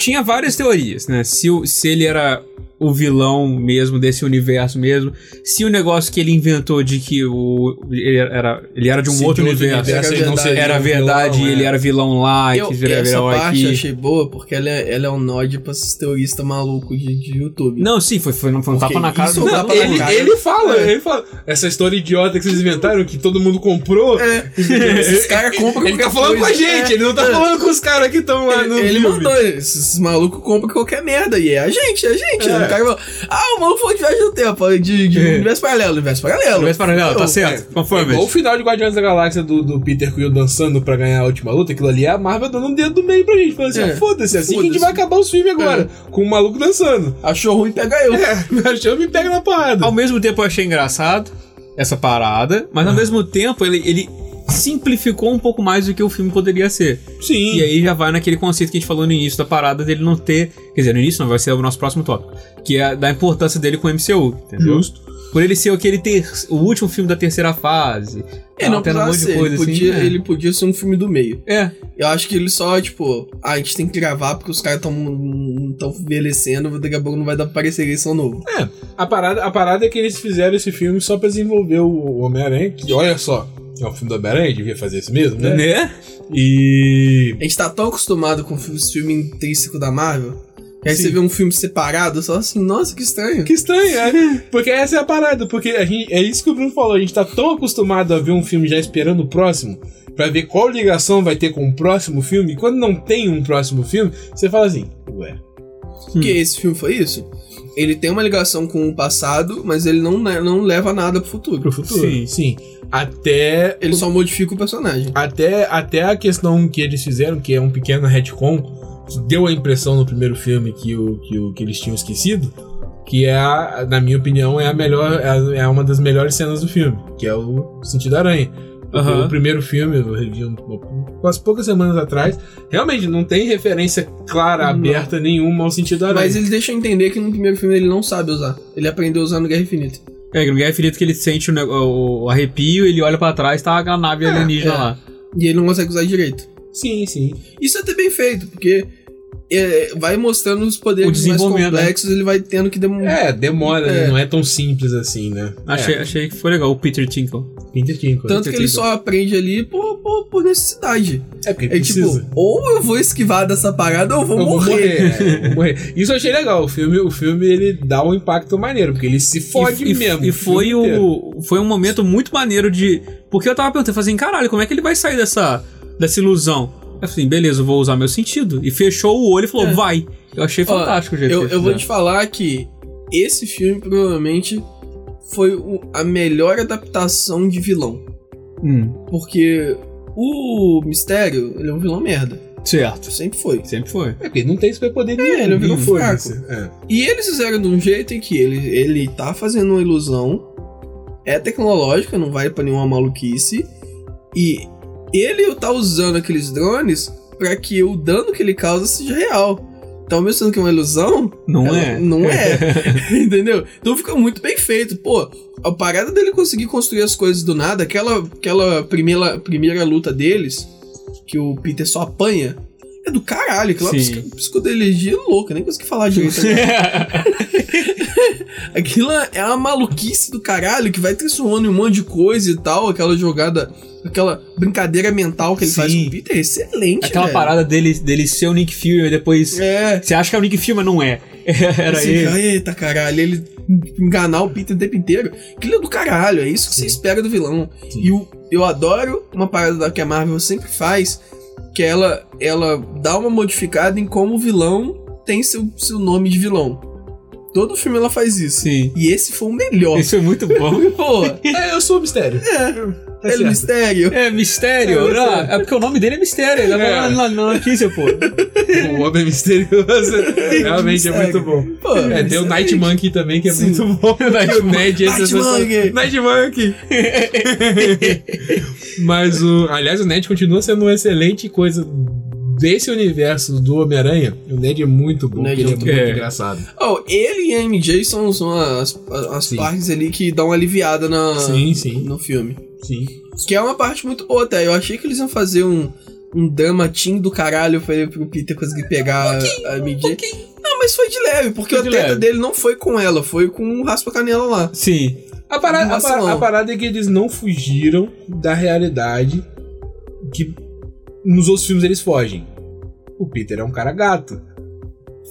S2: Tinha várias teorias, né? Se, se ele era o vilão mesmo desse universo mesmo, se o negócio que ele inventou de que o ele era, ele era de um
S4: Se
S2: outro
S4: de
S2: universo,
S3: universo
S4: não
S3: verdade.
S2: era verdade
S4: vilão,
S2: e ele
S4: é.
S2: era vilão lá e
S3: eu,
S2: quis virar
S3: essa
S2: vilão
S3: parte eu
S2: aqui.
S3: achei boa, porque ela é, ela é um nod pra esses teoristas malucos de, de YouTube.
S2: Não, sim, foi, foi, não foi um
S3: Porque
S2: tapa na cara do
S4: Não,
S3: pra
S4: ele,
S3: cara.
S4: ele fala,
S3: É.
S4: ele fala. Essa história idiota que vocês inventaram, que todo mundo comprou.
S3: É, esses caras compram
S4: Ele tá falando com a
S3: coisa.
S4: gente,
S3: É,
S4: ele não tá
S3: é.
S4: falando com os caras que estão lá no.
S3: Ele,
S4: filme.
S3: mandou, esses, esses malucos compram qualquer merda. E é a gente, é a gente.
S4: É.
S3: O cara falou, ah, o maluco falou de viagem no tempo, de, de
S2: É.
S3: universo paralelo, universo paralelo.
S2: Universo paralelo, tá certo?
S4: É
S2: Conforme.
S4: igual o final de Guardiões da Galáxia do, do Peter Quill dançando pra ganhar a última luta, aquilo ali é a Marvel dando um dedo do meio pra gente, falando assim:
S3: É.
S4: ah, foda-se, assim que a gente vai acabar os filmes agora, com o maluco dançando.
S3: Achou ruim, pega eu.
S4: É, achou me pega na porrada.
S2: Ao mesmo tempo eu achei engraçado essa parada, mas ao mesmo tempo ele, ele simplificou um pouco mais do que o filme poderia ser.
S4: Sim.
S2: E aí já vai naquele conceito que a gente falou no início da parada dele não ter. Quer dizer, no início não, vai ser o nosso próximo tópico. Que é da importância dele com o MCU, entendeu?
S4: Justo.
S2: Por ele ser aquele ter, o último filme da terceira fase.
S3: Ele não
S2: tendo um
S3: precisava
S2: monte de
S3: ser,
S2: coisa
S3: ele,
S2: assim,
S3: podia,
S2: é.
S3: ele podia ser um filme do meio.
S2: É,
S3: Eu acho que ele só, tipo, ah, a gente tem que gravar porque os caras estão tão envelhecendo, daqui a pouco não vai dar pra aparecer eleição novo.
S4: É, a parada, a parada é que eles fizeram esse filme só pra desenvolver o, o Homem-Aranha, que olha só, é um filme do Homem-Aranha, devia fazer isso mesmo, né?
S2: né?
S4: E.
S3: A gente tá tão acostumado com os filmes intrínsecos da Marvel, que aí
S4: Sim.
S3: você vê um filme separado, só assim, nossa, que estranho.
S4: Que estranho, é. Porque essa é a parada, porque a gente, é isso que o Bruno falou, a gente tá tão acostumado a ver um filme já esperando o próximo, pra ver qual ligação vai ter com o próximo filme, e quando não tem um próximo filme, você fala assim, ué.
S3: Porque esse filme foi isso. Ele tem uma ligação com o passado, mas ele não, não leva nada pro futuro.
S4: Pro futuro?
S2: Sim.
S4: Sim. Até.
S3: Ele só modifica o personagem.
S4: Até, até a questão que eles fizeram, que é um pequeno retcon, que deu a impressão no primeiro filme que, o, que, o, que eles tinham esquecido, que é, a, na minha opinião, é a melhor, é a- é uma das melhores cenas do filme, que é o Sentido Aranha.
S2: Aham.
S4: O primeiro filme, eu revi um, umas poucas semanas atrás, realmente não tem referência clara,
S3: Não.
S4: aberta nenhuma ao Sentido Aranha.
S3: Mas ele deixa entender que no primeiro filme ele não sabe usar. Ele aprendeu a usar no Guerra Infinita.
S2: É, no Guerra Infinita que ele sente o, o- arrepio, ele olha pra trás, tá a nave alienígena
S3: é.
S2: lá.
S3: E ele não consegue usar direito.
S4: Sim, sim.
S3: Isso é até bem feito, porque é, vai mostrando os poderes mais
S2: desenvolvimento,
S3: complexos, ele vai tendo que demonstrar.
S4: É, demora,
S3: É.
S4: né? não é tão simples assim, né?
S2: Achei,
S4: é.
S2: achei que foi legal, o Peter Tinkle.
S4: Peter Tinkle.
S3: Tanto que ele só aprende ali por, por, por necessidade.
S4: É porque
S3: É
S4: precisa.
S3: tipo, ou eu vou esquivar dessa parada ou eu vou
S4: Eu vou
S3: morrer.
S4: morrer, é, vou morrer. Isso eu achei legal. O filme, o filme ele dá um impacto maneiro, porque ele se fode
S2: e,
S4: mesmo.
S2: E foi
S4: inteiro.
S2: o, foi um momento muito maneiro de. Porque eu tava falei assim, caralho, como é que ele vai sair dessa, dessa ilusão? Assim, beleza, eu vou usar meu sentido. E fechou o olho e falou,
S3: É.
S2: vai. Eu achei
S3: Ó,
S2: fantástico o jeito
S3: Eu,
S2: que
S3: eu vou te falar que esse filme provavelmente foi o- a melhor adaptação de vilão.
S2: Hum.
S3: Porque o Mistério, ele é um vilão merda.
S2: Certo.
S3: Sempre foi.
S2: Sempre foi.
S4: É porque ele não tem superpoder nenhum.
S3: ele virou
S4: e
S3: fraco.
S4: foda-se. É.
S3: E eles fizeram de um jeito em que ele, ele tá fazendo uma ilusão, é tecnológica, não vai pra nenhuma maluquice, e ele tá usando aqueles drones pra que o dano que ele causa seja real. Então, mesmo sendo que é uma ilusão,
S2: Não é.
S3: Não é. Entendeu? Então fica muito bem feito. Pô, a parada dele conseguir construir as coisas do nada, aquela, aquela primeira, primeira luta deles, que o Peter só apanha, é do caralho. Aquela psicodelegia louca, nem consegui falar direito. Aquilo é uma maluquice do caralho que vai transformando em um monte de coisa e tal. Aquela jogada, aquela brincadeira mental que ele faz
S2: Sim.
S3: com o Peter é excelente.
S2: Aquela
S3: velho.
S2: parada dele, dele ser o Nick Fury e depois.
S3: É.
S2: Você acha que é o Nick Fury, mas não é. Era
S3: Assim,
S2: ele.
S3: Eita caralho, ele enganar o Peter o tempo inteiro. Aquilo é do caralho, é isso que você espera do vilão.
S4: Sim.
S3: E o, eu adoro uma parada da- que a Marvel sempre faz, que ela, ela dá uma modificada em como o vilão tem seu, seu nome de vilão. Todo filme ela faz isso.
S2: Sim.
S3: E esse foi o melhor.
S2: Isso é muito bom.
S3: Pô,
S4: É, eu sou o mistério.
S3: é,
S4: Tá
S3: ele
S4: certo.
S3: mistério.
S2: É mistério.
S3: É, mistério.
S2: é porque o nome dele é mistério. Ele
S4: É.
S2: é. na, na notícia, pô.
S4: O homem misterioso. Realmente é muito bom.
S3: Pô,
S4: É, tem o Night. Monkey também, que é
S3: Sim.
S4: muito bom. o Ned,
S3: Night
S4: é.
S3: Monkey.
S4: Night Monkey. Mas o. Aliás, o Ned continua sendo uma excelente coisa desse universo do Homem-Aranha. O Ned é muito bom,
S3: Ned
S4: ele é
S3: é
S4: muito
S2: muito-
S4: engraçado.
S3: Oh, ele e a MJ são, são as, as
S4: Sim.
S3: partes ali que dão uma aliviada na,
S4: Sim, sim.
S3: no filme.
S4: Sim.
S3: Que é uma parte muito boa até. Eu achei que eles iam fazer um, um drama teen do caralho pra ele, pro Peter conseguir pegar a MJ. Não, mas foi de leve, porque
S2: Foi
S3: a
S2: de
S3: treta
S2: leve.
S3: dele não foi com ela, foi com o Raspa Canela lá.
S2: Sim.
S4: A parada, a,
S3: Vacilão.
S4: pa- a parada é que eles não fugiram da realidade que nos outros filmes eles fogem. O Peter é um cara gato.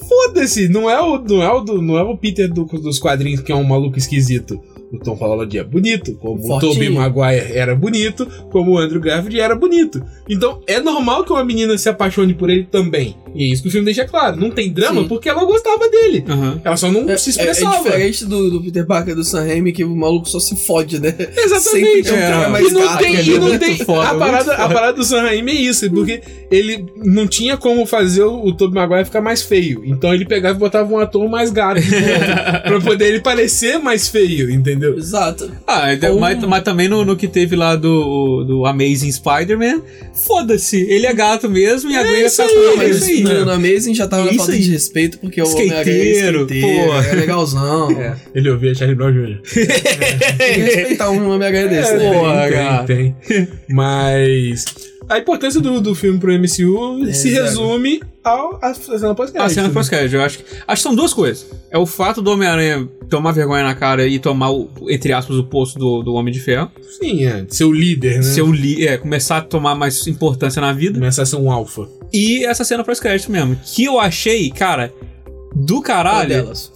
S4: Foda-se, não é o, não é o, não é o Peter do- dos quadrinhos que é um maluco esquisito. O Tom Holland é bonito, como o. Tobey Maguire era bonito, como o Andrew Garfield era bonito. Então é normal que uma menina se apaixone por ele também. E é isso que o filme deixa claro. Não tem drama
S3: Sim.
S4: porque ela gostava dele.
S2: Aham.
S4: Ela só não
S3: É,
S4: se
S3: é, é
S4: expressava.
S3: diferente do, do Peter Parker do Sam Raimi, que o maluco só se fode, né? Sempre
S4: Exatamente.
S3: tem um
S2: É,
S3: mais
S4: e não
S3: gato.
S4: tem, e
S2: é
S4: não tem
S2: foda,
S4: a, parada, a parada do Sam Raimi é isso, porque ele não tinha como fazer o, o Tobey Maguire ficar mais feio. Então ele pegava e botava um ator mais gato pra poder ele parecer mais feio, entendeu?
S3: Exato.
S2: Ah,
S3: Ou-
S2: mas, mas também no, no que teve lá do, do Amazing Spider-Man, foda-se, ele é gato mesmo e a Gwen
S4: isso
S2: tá
S4: aí,
S2: com ele.
S3: Mas
S2: É
S3: no, no Amazing já tava na falta
S2: aí.
S3: de respeito, porque o Homem-Aranha é
S2: Skateiro, porra.
S3: é legalzão.
S4: Ele ouvia Charlie Brown Jr.
S3: Tem que respeitar um Homem-Aranha desse, né?
S2: porra,
S4: tem,
S2: cara.
S4: tem, tem. Mas a importância do, do filme pro MCU
S3: É,
S4: se resume ao, à cena pós-crédito.
S2: A cena pós-crédito, eu acho que. Acho que são duas coisas. É o fato do Homem-Aranha tomar vergonha na cara e tomar, o, entre aspas, o posto do, do Homem de Ferro.
S4: Sim, é. Ser o líder, né?
S2: Ser o li é, começar a tomar mais importância na vida.
S4: Começar a ser um alfa.
S2: E essa cena pós-crédito mesmo. Que eu achei, cara, do
S3: Uma
S2: caralho.
S3: delas.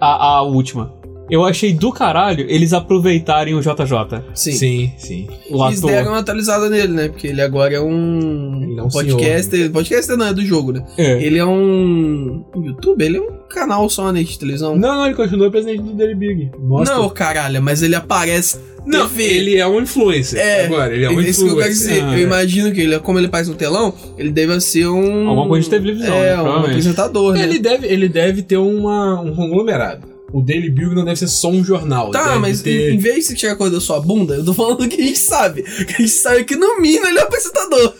S2: A, a última. Eu achei do caralho eles aproveitarem o JJ.
S3: Sim.
S4: Sim, sim.
S2: O
S3: Eles
S2: ator.
S3: deram uma atualizada nele, né? Porque ele agora é um,
S4: Ele é um
S3: podcaster. Podcaster não, é do jogo, né?
S2: É.
S3: Ele é um. um YouTube? Ele é um canal só né, de televisão.
S4: Não, não, ele continua presidente do Daily Big. Mostra.
S3: Não, caralho, mas ele aparece.
S4: Não,
S3: TV.
S4: ele é um influencer.
S3: É,
S4: agora, ele é um
S3: é isso que eu quero
S4: influencer.
S3: dizer.
S2: Ah,
S3: eu
S2: é.
S3: imagino que ele, como ele faz no telão, ele deve ser um.
S2: Alguma coisa de televisão,
S3: É,
S2: né,
S3: um apresentador, né?
S4: Ele deve, ele deve ter uma, um conglomerado. O Daily Bugle não deve ser só um jornal.
S3: Tá, mas
S4: ter...
S3: em, vez de tirar a coisa da sua bunda, eu tô falando do que a gente sabe. Que a gente sabe que no mínimo ele é apresentador.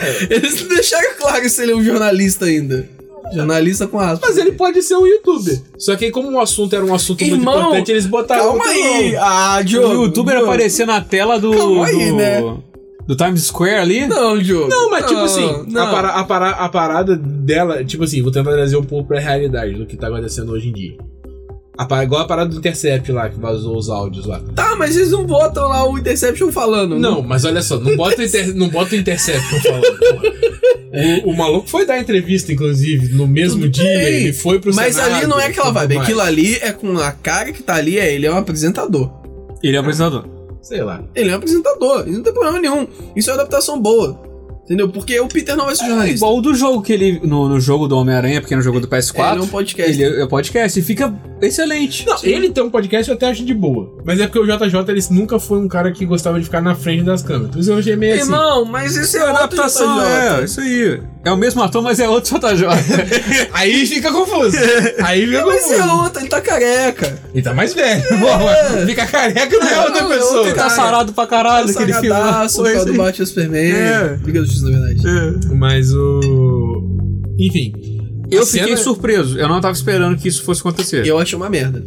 S4: É.
S3: Eles não deixaram claro se ele é um jornalista ainda. Jornalista com aspas.
S4: Mas ele pode ser um youtuber. Só que como o assunto era um assunto muito
S3: Irmão,
S4: importante, eles botaram.
S3: Calma aí! Ah,
S2: O
S3: Diogo.
S2: youtuber
S3: Diogo.
S2: aparecer na tela do.
S3: Calma aí,
S2: do,
S3: né?
S2: do Times Square ali?
S3: Não, Diogo.
S4: Não, mas tipo assim,
S3: não.
S4: A, para- a para- a parada dela, tipo assim, vou tentar trazer um pouco pra realidade do que tá acontecendo hoje em dia. A pa- igual a parada do Intercept lá, que vazou os áudios lá.
S3: Tá, mas eles não botam lá o Interception falando.
S4: Não, mas olha só, não bota o, inter, não bota o Intercept falando, porra. O, o maluco foi dar entrevista, inclusive, no mesmo
S3: Tudo
S4: dia,
S3: bem.
S4: ele foi pro
S3: Mas
S4: Senado
S3: ali não é
S4: e
S3: aquela vibe.
S4: mais.
S3: Aquilo ali é com a cara que tá ali, é ele é um apresentador.
S2: Ele é apresentador.
S4: Sei lá.
S3: Ele é um apresentador. Isso não tem problema nenhum. Isso é uma adaptação boa. Entendeu? Porque o Peter não vai ser
S2: É
S3: jornalista.
S2: igual o do jogo que ele. No, no jogo do Homem-Aranha, porque no jogo do PS4.
S3: Ele é um podcast.
S2: Ele é, é podcast e fica excelente.
S4: Não, ele tem um podcast eu até acho de boa. Mas é porque o JJ ele nunca foi um cara que gostava de ficar na frente das câmeras. Por isso eu achei meio assim.
S3: Irmão, mas isso é
S2: adaptação, é, isso aí. É o mesmo ator, mas é outro JJ.
S4: Aí fica confuso. Aí fica
S3: Mas é
S4: confuso.
S3: outra, ele tá careca.
S4: Ele tá mais velho. Porra, fica careca não é outra
S3: Não, é
S4: pessoa.
S3: outra
S2: tá sarado pra caralho
S3: Tá
S2: naquele filme. Pois
S3: causa do
S2: é.
S3: Batman Superman.
S2: É.
S3: Liga do X, na verdade.
S2: É.
S4: Mas o. Enfim.
S2: Eu
S4: a
S2: fiquei
S4: cena-
S2: surpreso. Eu não tava esperando que isso fosse acontecer.
S3: Eu achei uma merda.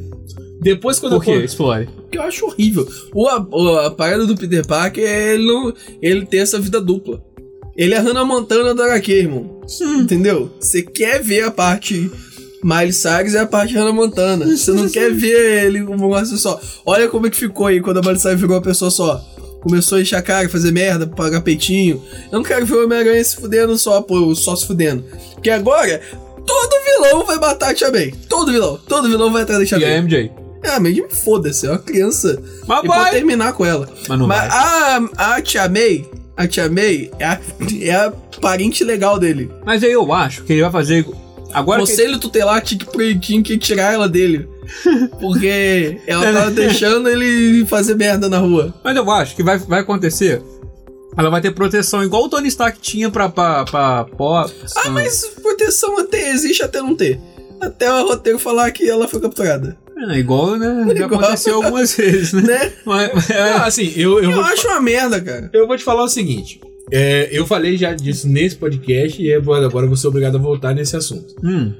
S4: Depois quando
S2: Por quê?
S4: eu.
S2: Explore.
S3: que eu acho horrível. O, a, o- a parada do Peter Parker é ele, não, ele ter essa vida dupla. Ele é a Hannah Montana do HQ, irmão. Entendeu? Você quer ver a parte Miley Cyrus e a parte Hannah Montana. Você não quer ver ele como um negócio só. Olha como é que ficou aí quando a Miley Cyrus virou uma pessoa só. Começou a encher a cara, fazer merda, pagar peitinho. Eu não quero ver o Homem-Aranha se fudendo só, pô, só se fudendo. Porque agora, todo vilão vai matar a Tia May. Todo vilão. Todo vilão vai atrás da Tia
S2: E a
S3: May.
S2: MJ.
S3: Ah, mas foda-se, é uma criança.
S2: Mas
S3: e pode
S2: vai.
S3: terminar com ela.
S2: Mas não
S3: Mas
S2: vai.
S3: a, a Tia May, a Tia May é a, é a parente legal dele.
S2: Mas aí eu acho que ele vai fazer. Agora que-
S3: Conselho tutelar tinha que, tinha que tirar ela dele. Porque ela tava deixando ele fazer merda na rua.
S2: Mas eu acho que vai, vai acontecer. Ela vai ter proteção igual o Tony Stark tinha pra. pra, pra, pra
S3: Ah, mas proteção até existe até não ter. Até o roteiro falar que ela foi capturada.
S2: É, igual, né? Já
S3: Igual.
S2: aconteceu algumas vezes, né?
S3: Né?
S2: Mas, mas, é,
S4: assim, eu, eu,
S3: Eu,
S4: vou te
S3: acho uma merda, cara.
S4: Eu vou te falar o seguinte. é, eu falei já disso nesse podcast e agora agora eu vou ser obrigado a voltar nesse assunto.
S2: hum,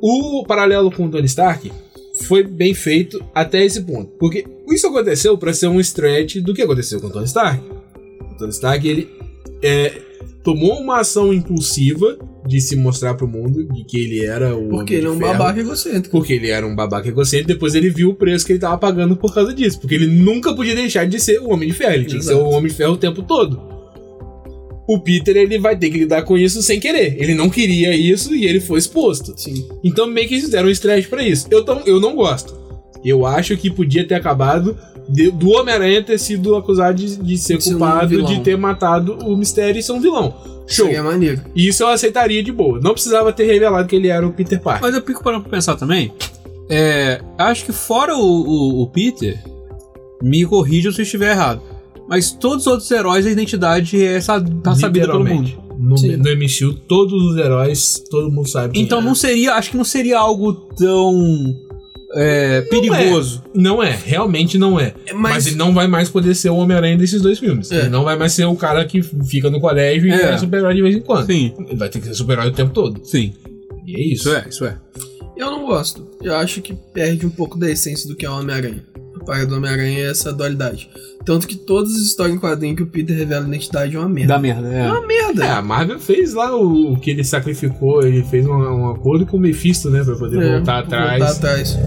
S4: O paralelo com o Tony Stark foi bem feito até esse ponto. Porque isso aconteceu pra ser um stretch do que aconteceu com o Tony Stark. O Tony Stark, ele é, tomou uma ação impulsiva de se mostrar pro mundo de que ele era o
S3: Porque ele é um
S4: Ferro.
S3: babaca egocêntrico.
S4: Porque ele era um babaca egocêntrico, depois ele viu o preço que ele tava pagando por causa disso. Porque ele nunca podia deixar de ser o Homem de Ferro. Ele tinha que ser o Homem de Ferro o tempo todo. O Peter, ele vai ter que lidar com isso sem querer. Ele não queria isso e ele foi exposto.
S3: Sim.
S4: Então meio que eles fizeram um stretch pra isso. Eu, tão, eu não gosto. Eu acho que podia ter acabado de- do Homem-Aranha ter sido acusado de, de ser
S3: De ser um
S4: culpado de ter matado o Mistério e ser um vilão. Show.
S3: Seria maneiro.
S4: Isso eu aceitaria de boa. Não precisava ter revelado que ele era o Peter Parker.
S2: mas eu fico parando pra pensar também. É, acho que fora o, o, o Peter, me corrija se eu estiver errado. Mas todos os outros heróis, a identidade é tá sabida pelo mundo.
S4: No,
S3: Sim.
S4: no MCU, todos os heróis, todo mundo sabe. quem
S2: Então
S4: é.
S2: não seria, acho que não seria algo tão é, perigoso.
S4: Não é, realmente não é.
S3: É,
S4: Mas,
S3: Mas,
S4: ele não vai mais poder ser o Homem-Aranha desses dois filmes.
S3: É.
S4: Ele não vai mais ser o cara que fica no colégio e
S2: É.
S4: é super-herói de vez em quando.
S2: Sim,
S4: Ele vai ter que ser super-herói o tempo todo.
S2: sim.
S4: E é isso.
S2: Isso é, isso é.
S3: eu não gosto. Eu acho que perde um pouco da essência do que é o Homem-Aranha. A parada do Homem-Aranha é essa dualidade. Tanto que todas as histórias em quadrinho que o Peter revela a identidade é uma merda.
S2: Dá merda,
S3: É
S2: é.
S3: uma merda.
S4: É, a Marvel fez lá o, o que ele sacrificou, ele fez um, um acordo com o Mephisto, né? Pra poder
S3: É,
S4: voltar atrás.
S3: Voltar atrás.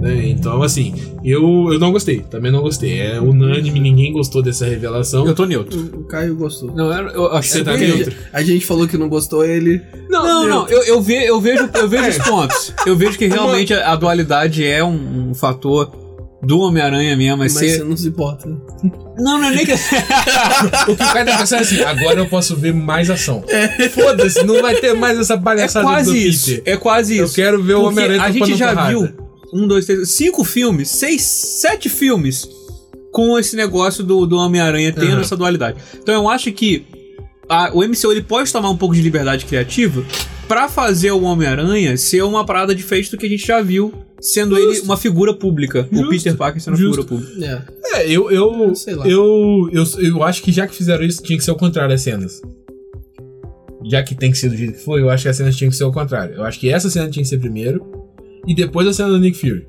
S4: Né? Então, assim, eu, eu não gostei, também não gostei. É unânime, ninguém gostou dessa revelação.
S2: Eu tô neutro.
S3: O, o Caio gostou.
S2: Não, eu, eu acho
S4: Você
S2: que
S4: tá neutro?
S3: A gente falou que não gostou, ele.
S2: Não, não, eu, eu, ve, eu vejo, eu vejo
S4: É.
S2: os pontos. Eu vejo que realmente a, a dualidade é um, um fator do Homem-Aranha mesmo. Mas
S3: Mas
S2: ser...
S3: você não se importa.
S2: Não, não é nem que.
S4: O que o cara tá pensando é assim, agora eu posso ver mais ação. Foda-se, não vai ter mais essa
S2: É
S4: palhaçada do
S2: quase isso.
S4: Peter.
S2: É quase
S4: Eu
S2: isso.
S4: quero ver o
S2: Porque
S4: Homem-Aranha
S2: a gente já
S4: porrada.
S2: viu um, dois, três, cinco filmes, seis, sete filmes com esse negócio do, do Homem-Aranha tendo
S4: Aham.
S2: essa dualidade. Então eu acho que a- o MCU ele pode tomar um pouco de liberdade criativa pra fazer o Homem-Aranha ser uma parada diferente do que a gente já viu, sendo ele uma figura pública. O
S4: Justo.
S2: Peter Parker sendo uma
S4: Justo.
S2: figura pública.
S3: É.
S4: É, eu, eu,
S3: Sei lá.
S4: eu, eu, eu acho que já que fizeram isso, tinha que ser o contrário das cenas. Já que tem que ser do jeito que foi, eu acho que as cenas tinham que ser o contrário. Eu acho que essa cena tinha que ser primeiro e depois a cena do Nick Fury.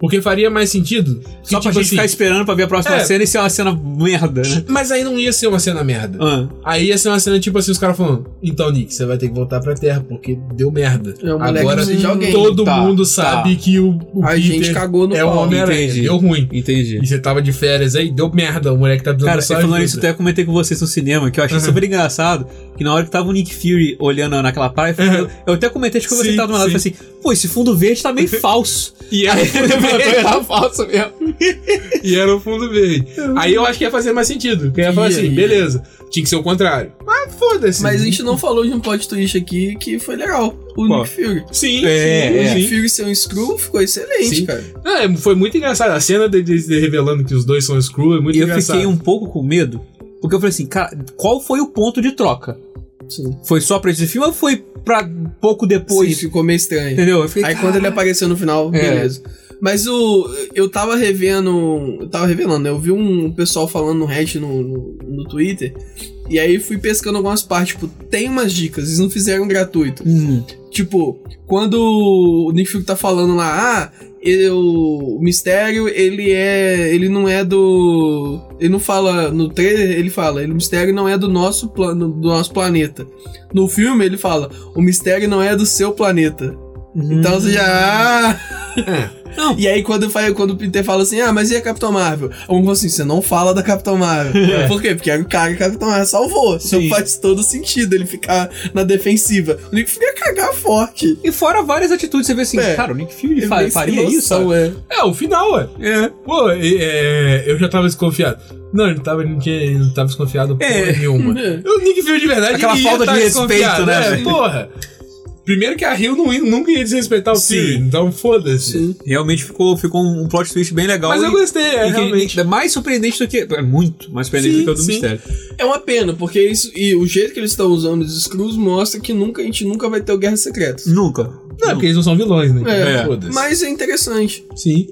S4: Porque faria mais sentido. que,
S2: Só pra
S4: tipo
S2: gente
S4: assim,
S2: ficar esperando pra ver a próxima
S4: É.
S2: cena e ser uma cena merda, né?
S4: Mas aí não ia ser uma cena merda.
S2: Ah.
S4: Aí ia ser uma cena tipo assim, os caras falando, então Nick, você vai ter que voltar pra Terra, porque deu merda.
S3: É, o moleque
S4: Agora
S3: de alguém.
S4: todo
S2: Tá,
S4: mundo
S2: tá.
S4: sabe que o, o
S3: A
S4: Peter
S3: gente cagou no
S4: é o. Homem-Aranha.
S2: Entendi.
S4: Deu ruim.
S2: Entendi.
S4: E você tava de férias aí, deu merda. O moleque tá precisando
S2: Cara, eu falando isso, até comentei com vocês no cinema, que eu achei
S4: Uhum.
S2: super engraçado, que na hora que tava o Nick Fury olhando naquela praia, eu,
S4: Uhum.
S2: eu até comentei, acho que você tava do meu lado, eu falei assim, pô, esse fundo verde tá meio falso.
S4: E
S2: Aí
S4: era,
S2: ele levantou e tava falso mesmo.
S4: e era o fundo verde. Aí eu acho que ia fazer mais sentido. Porque ia falar assim,
S3: ia.
S4: beleza, tinha que ser o contrário. Mas foda-se.
S3: Mas a gente não falou de um plot twist aqui que foi legal. O
S2: Qual?
S3: Nick Fury.
S4: Sim,
S2: É,
S4: sim,
S3: O
S2: é.
S3: Nick. Fury ser um Screw ficou excelente,
S4: Sim.
S3: cara.
S4: É, foi muito engraçado. A cena deles de, revelando que os dois são Screw é muito
S2: E eu
S4: engraçado.
S2: fiquei um pouco com medo, porque eu falei assim, cara, qual foi o ponto de troca?
S3: Sim.
S2: Foi só pra esse filme ou foi pra pouco depois?
S3: Sim, ficou meio estranho.
S2: Entendeu? Eu fiquei,
S3: Aí quando ele apareceu no final,
S2: É.
S3: beleza. Mas o. Eu tava revendo. Eu tava revelando, né? Eu vi um pessoal falando no Reddit no, no, no Twitter. E aí fui pescando algumas partes. Tipo, tem umas dicas, eles não fizeram gratuito.
S2: Hum.
S3: Tipo, quando o Nick Fury tá falando lá, ah, ele- o mistério, ele é. Ele não é do. Ele não fala. No trailer, ele fala, o mistério não é do nosso plano, do nosso planeta. No filme, ele fala, o mistério não é do seu planeta. Então você já. ah!
S2: Não.
S3: E aí, quando, quando o Peter fala assim, ah, mas e a Capitão Marvel? Um falou assim: você não fala da Capitão Marvel. Por quê? Porque cara que a Capitão Marvel salvou. Então
S2: Sim.
S3: faz todo sentido ele ficar na defensiva. O Nick fica cagar forte.
S2: E fora várias atitudes, você vê assim,
S3: É.
S2: cara, o Nick Fury fa- faria
S3: sem
S2: isso?
S3: noção,
S2: sabe?
S3: é.
S4: É, o final, ué.
S2: É.
S4: Pô, é, eu já tava desconfiado. Não, ele, tava, ele, não, tinha, ele não tava desconfiado porra
S2: É.
S4: nenhuma.
S3: É.
S4: O Nick Fury de verdade
S2: Aquela
S4: ia
S2: falta
S4: tá
S2: de respeito,
S4: desconfiado,
S2: né,
S4: É,
S2: velho?
S4: porra. Primeiro que a Rio não ia- nunca ia desrespeitar o
S2: Sim.
S4: Fury, então foda-se.
S2: Realmente ficou, ficou um plot twist bem legal.
S4: Mas eu
S2: e-
S4: gostei, é,
S2: e que
S4: realmente.
S2: é mais surpreendente do que. É muito mais surpreendente
S4: Sim,
S2: do que o do
S4: sim.
S2: mistério.
S3: É uma pena, porque isso. E o jeito que eles estão usando os Screws mostra que nunca, a gente nunca vai ter o Guerras Secretas.
S2: Nunca.
S4: Não, porque eles não são vilões, né?
S3: É,
S4: Então, foda-se.
S3: Mas é interessante.
S4: Sim.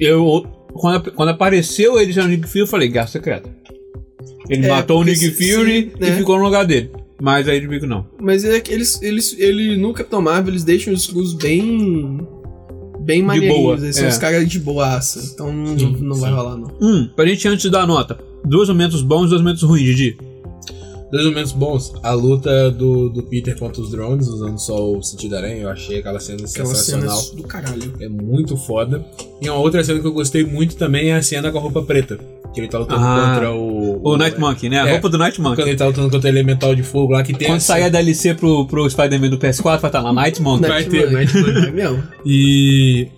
S2: Eu. Quando, quando apareceu ele já no Nick Fury, eu falei, Guerra Secreta. Ele
S3: É,
S2: matou o Nick Fury
S3: sim,
S2: e
S3: né?
S2: ficou no lugar dele. Mas viu que não.
S3: Mas é que eles, eles, ele no Capitão Marvel, eles deixam os Screws bem. Bem maneirinhos. Eles são
S2: é.
S3: os caras de boaça. Então não,
S4: Sim,
S3: não vai
S4: sim.
S3: rolar, não.
S2: Hum, pra gente antes dar a nota. Dois momentos bons e dois momentos ruins, Didi.
S4: Dois momentos bons. A luta do, do Peter contra os drones, usando só o sentido aranha. Eu achei aquela cena
S3: Aquela
S4: sensacional.
S3: cena do caralho.
S4: É muito foda. E uma outra cena que eu gostei muito também é a cena com a roupa preta. Que ele tá lutando
S2: Ah,
S4: contra o.
S2: O Night Monkey, né? A
S4: É.
S2: roupa do Night Monkey.
S4: Quando ele tá lutando contra o elemental de fogo lá que tem.
S2: Quando
S4: essa-
S2: sair a DLC pro, pro Spider-Man do PS4, vai estar lá Night Monkey.
S4: Vai ter,
S3: Monkey.
S4: Night Monkey.
S3: É mesmo.
S4: E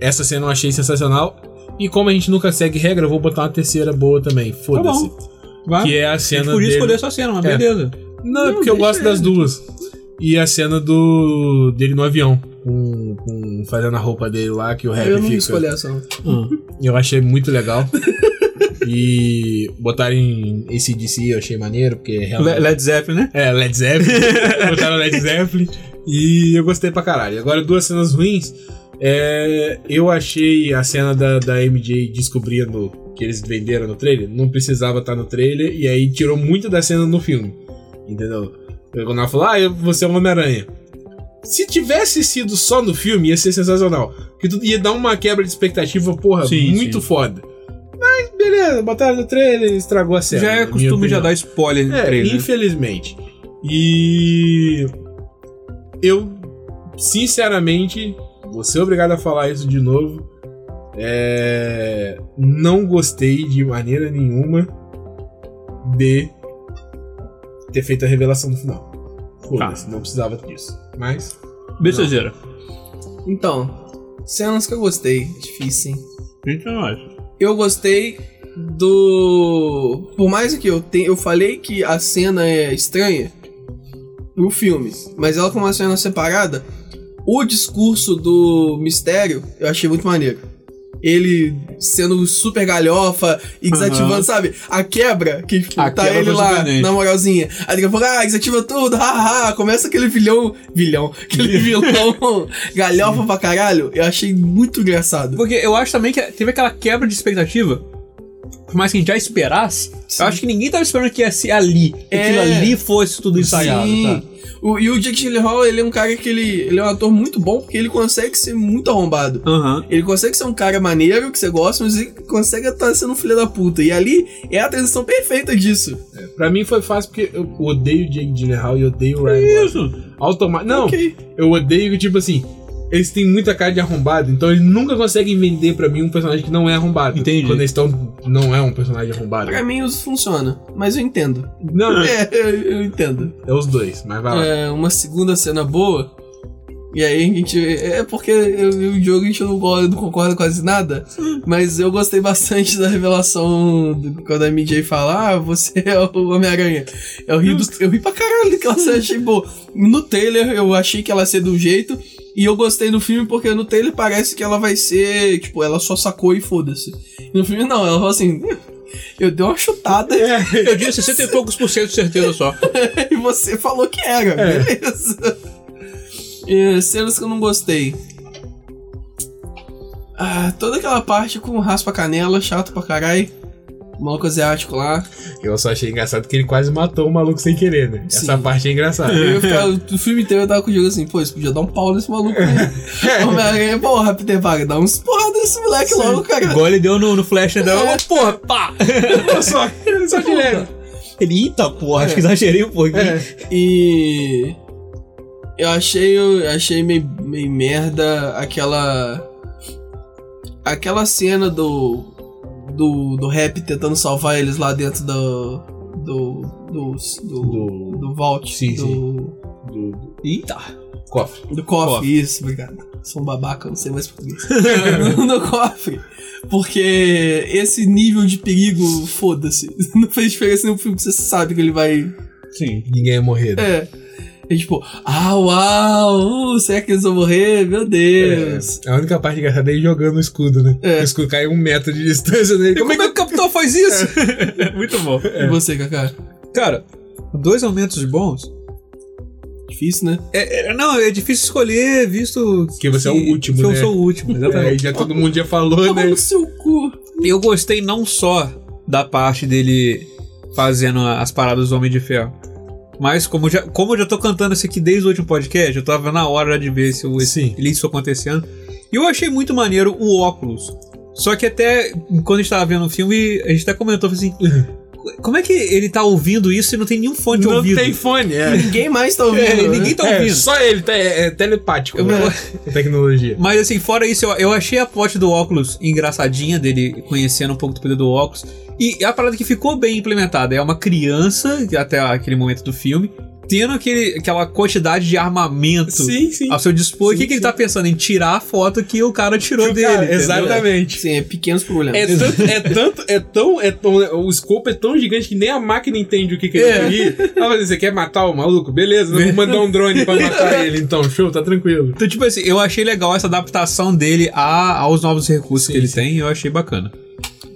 S4: essa cena eu achei sensacional. E como a gente nunca segue regra, eu vou botar uma terceira boa também. Foda-se.
S2: Vai.
S4: que é a
S2: A gente
S4: cena
S2: podia
S4: dele.
S2: escolher só a cena, mas
S4: É.
S2: beleza.
S4: Não, é
S3: Não,
S4: porque eu gosto das
S3: ele.
S4: duas. E a cena do dele no avião, com, com- fazendo a roupa dele lá, que o rap
S3: Eu não
S4: fica.
S3: ia escolher essa.
S2: Hum.
S4: Eu achei muito legal. e botarem esse DC eu achei maneiro, porque
S2: Le-
S4: realmente.
S2: Led Zeppelin, né?
S4: É, Led Zeppelin. botaram Led Zeppelin. E eu gostei pra caralho. Agora, duas cenas ruins. É, eu achei a cena da, da MJ descobrindo que eles venderam no trailer. Não precisava estar no trailer. E aí tirou muito da cena no filme. Entendeu? Quando ela falou, ah, você é um Homem-Aranha. Se tivesse sido só no filme, ia ser sensacional. Porque tu ia dar uma quebra de expectativa, porra,
S2: Sim,
S4: muito
S2: sim.
S4: foda. Mas beleza, botaram no trailer e estragou a cena.
S2: Já é costume já dar spoiler no
S4: É,
S2: trailer. né?
S4: infelizmente. E eu, sinceramente, vou ser obrigado a falar isso de novo. É, não gostei de maneira nenhuma de ter feito a revelação no final. Foda-se, não precisava disso. Mas.
S2: Becezeira.
S3: Então, cenas que eu gostei. Difícil, hein?
S2: Gente, é nóis.
S3: Eu gostei do. Por mais que eu tenha. Eu falei que a cena é estranha pro filme, mas ela, como uma cena separada, o discurso do mistério eu achei muito maneiro. Ele sendo super galhofa e desativando,
S2: Aham.
S3: sabe? A quebra, que tipo,
S2: A
S3: tá
S2: quebra
S3: ele lá na moralzinha. Aí daqui a pouco, ah, desativa tudo, haha. Começa aquele vilhão. Vilhão. Aquele vilão galhofa pra caralho. Eu achei muito engraçado.
S2: Porque eu acho também que teve aquela quebra de expectativa. Por mais que a gente já esperasse,
S3: Sim.
S2: eu acho que ninguém tava esperando que ia ser ali. Que
S3: É.
S2: aquilo ali fosse tudo ensaiado,
S3: Sim.
S2: tá?
S3: O, e o Jake Gyllenhaal, ele é um cara que ele, ele é um ator muito bom porque ele consegue ser muito arrombado.
S2: Aham.
S3: Ele consegue ser um cara maneiro que você gosta, mas ele consegue estar sendo um filho da puta. E ali é a transição perfeita disso.
S4: Pra mim foi fácil porque eu odeio o Jake Gyllenhaal e odeio o Ryan Gosling.
S2: Isso.
S4: Automático. Não,
S3: Ok.
S4: eu odeio, tipo assim, eles têm muita cara de arrombado, então eles nunca conseguem vender pra mim um personagem que não é arrombado.
S2: Entendi.
S4: Quando eles estão. Não é um personagem arrombado.
S3: Pra mim isso funciona, mas eu entendo.
S4: Não, é,
S3: É, eu, eu entendo.
S4: é os dois, mas vai lá.
S3: É, uma segunda cena boa. E aí a gente. É porque eu e o Diogo a gente não, go- não concorda quase nada. Mas eu gostei bastante da revelação do- quando a MJ fala: Ah, você é o Homem-Aranha. Eu ri, do- eu ri pra caralho daquela cena, achei boa. No trailer eu achei que ela ia ser um jeito. E eu gostei do filme porque no trailer parece que ela vai ser. Tipo, ela só sacou e foda-se. No filme não, ela falou assim. Eu dei uma chutada
S2: Eu disse 60 e poucos por cento de certeza só.
S3: e você falou que era,
S4: É.
S3: beleza. E, cenas que eu não gostei. Ah, toda aquela parte com raspa canela, chato pra caralho. O maluco asiático lá.
S4: Eu só achei engraçado que ele quase matou o maluco sem querer, né?
S3: Sim.
S4: Essa parte é engraçada.
S3: Eu ficava, o filme inteiro eu tava com o jogo assim, pô, isso podia dar um pau nesse maluco aí. Homem-Aranha, porra, Peter Parker, dá uns porrada nesse moleque logo, cara.
S2: Igual ele deu no, no flash, né? Deu,
S3: É.
S2: Porra, pá!
S4: Só, só de leve.
S2: Ele, eita porra, acho que exagerei um pouquinho.
S4: É.
S3: E eu achei, eu achei meio, meio merda aquela aquela cena do do, do rap tentando salvar eles lá dentro do do do do,
S4: Do-
S3: do vault
S4: Sim,
S3: do,
S4: sim. Do, do
S2: Eita!
S4: cofre.
S3: do cofre.
S2: Cofre.
S3: Isso, obrigado. Sou um babaca, não sei mais português. no, no cofre. Porque esse nível de perigo, foda-se. Não fez diferença no filme, você sabe que ele vai
S4: Sim. Ninguém ia morrer. né?
S3: É. E tipo, ah, uau, uh, será que eles vão morrer? Meu Deus.
S4: É, a única parte engraçada é ele jogando o escudo, né?
S3: É.
S4: O escudo cai um metro de distância nele.
S2: Como é que o capitão faz isso? Muito bom.
S3: E você, Kaká?
S2: Cara, dois aumentos bons.
S3: Difícil, né?
S2: É, é- não, é difícil escolher, visto
S4: Que você é o último,
S2: que
S4: né?
S2: eu sou o último,
S4: É,
S2: exatamente.
S4: já todo mundo já falou, né?
S3: no seu cu.
S2: Eu gostei não só da parte dele fazendo as paradas do Homem de Ferro. Mas como, já, como eu já tô cantando isso aqui desde o último podcast, eu tava na hora de ver se esse, isso acontecendo. E eu achei muito maneiro o óculos. Só que até quando a gente tava vendo o filme, a gente até comentou assim. Como é que ele tá ouvindo isso e não tem nenhum fone de
S4: Não
S2: ouvido?
S4: tem fone, é.
S3: Ninguém mais tá ouvindo.
S2: É,
S3: né?
S2: ninguém tá
S4: É,
S2: ouvindo.
S4: só ele, tá- é, é telepático.
S2: Eu-
S4: né? Tecnologia.
S2: Mas assim, fora isso, eu, eu achei a plot do óculos engraçadinha dele conhecendo um pouco do poder do óculos. E é a parada que ficou bem implementada. É uma criança, até aquele momento do filme, tendo aquele, aquela quantidade de armamento
S4: Sim, sim.
S2: ao seu dispor. o que, que ele tá pensando? Em tirar a foto que o cara tirou dele.
S4: Cara, exatamente.
S3: Sim, é pequenos problemas.
S4: É tanto, é tanto, é tão, é tão, o escopo é tão gigante que nem a máquina entende o que, que ele
S2: É.
S4: Ah, mas você quer matar o maluco? Beleza, vou mandar um drone pra matar ele, então, show, tá tranquilo.
S2: Então, tipo assim, eu achei legal essa adaptação dele a, aos novos recursos
S4: Sim,
S2: que ele
S4: sim.
S2: tem. Eu achei bacana.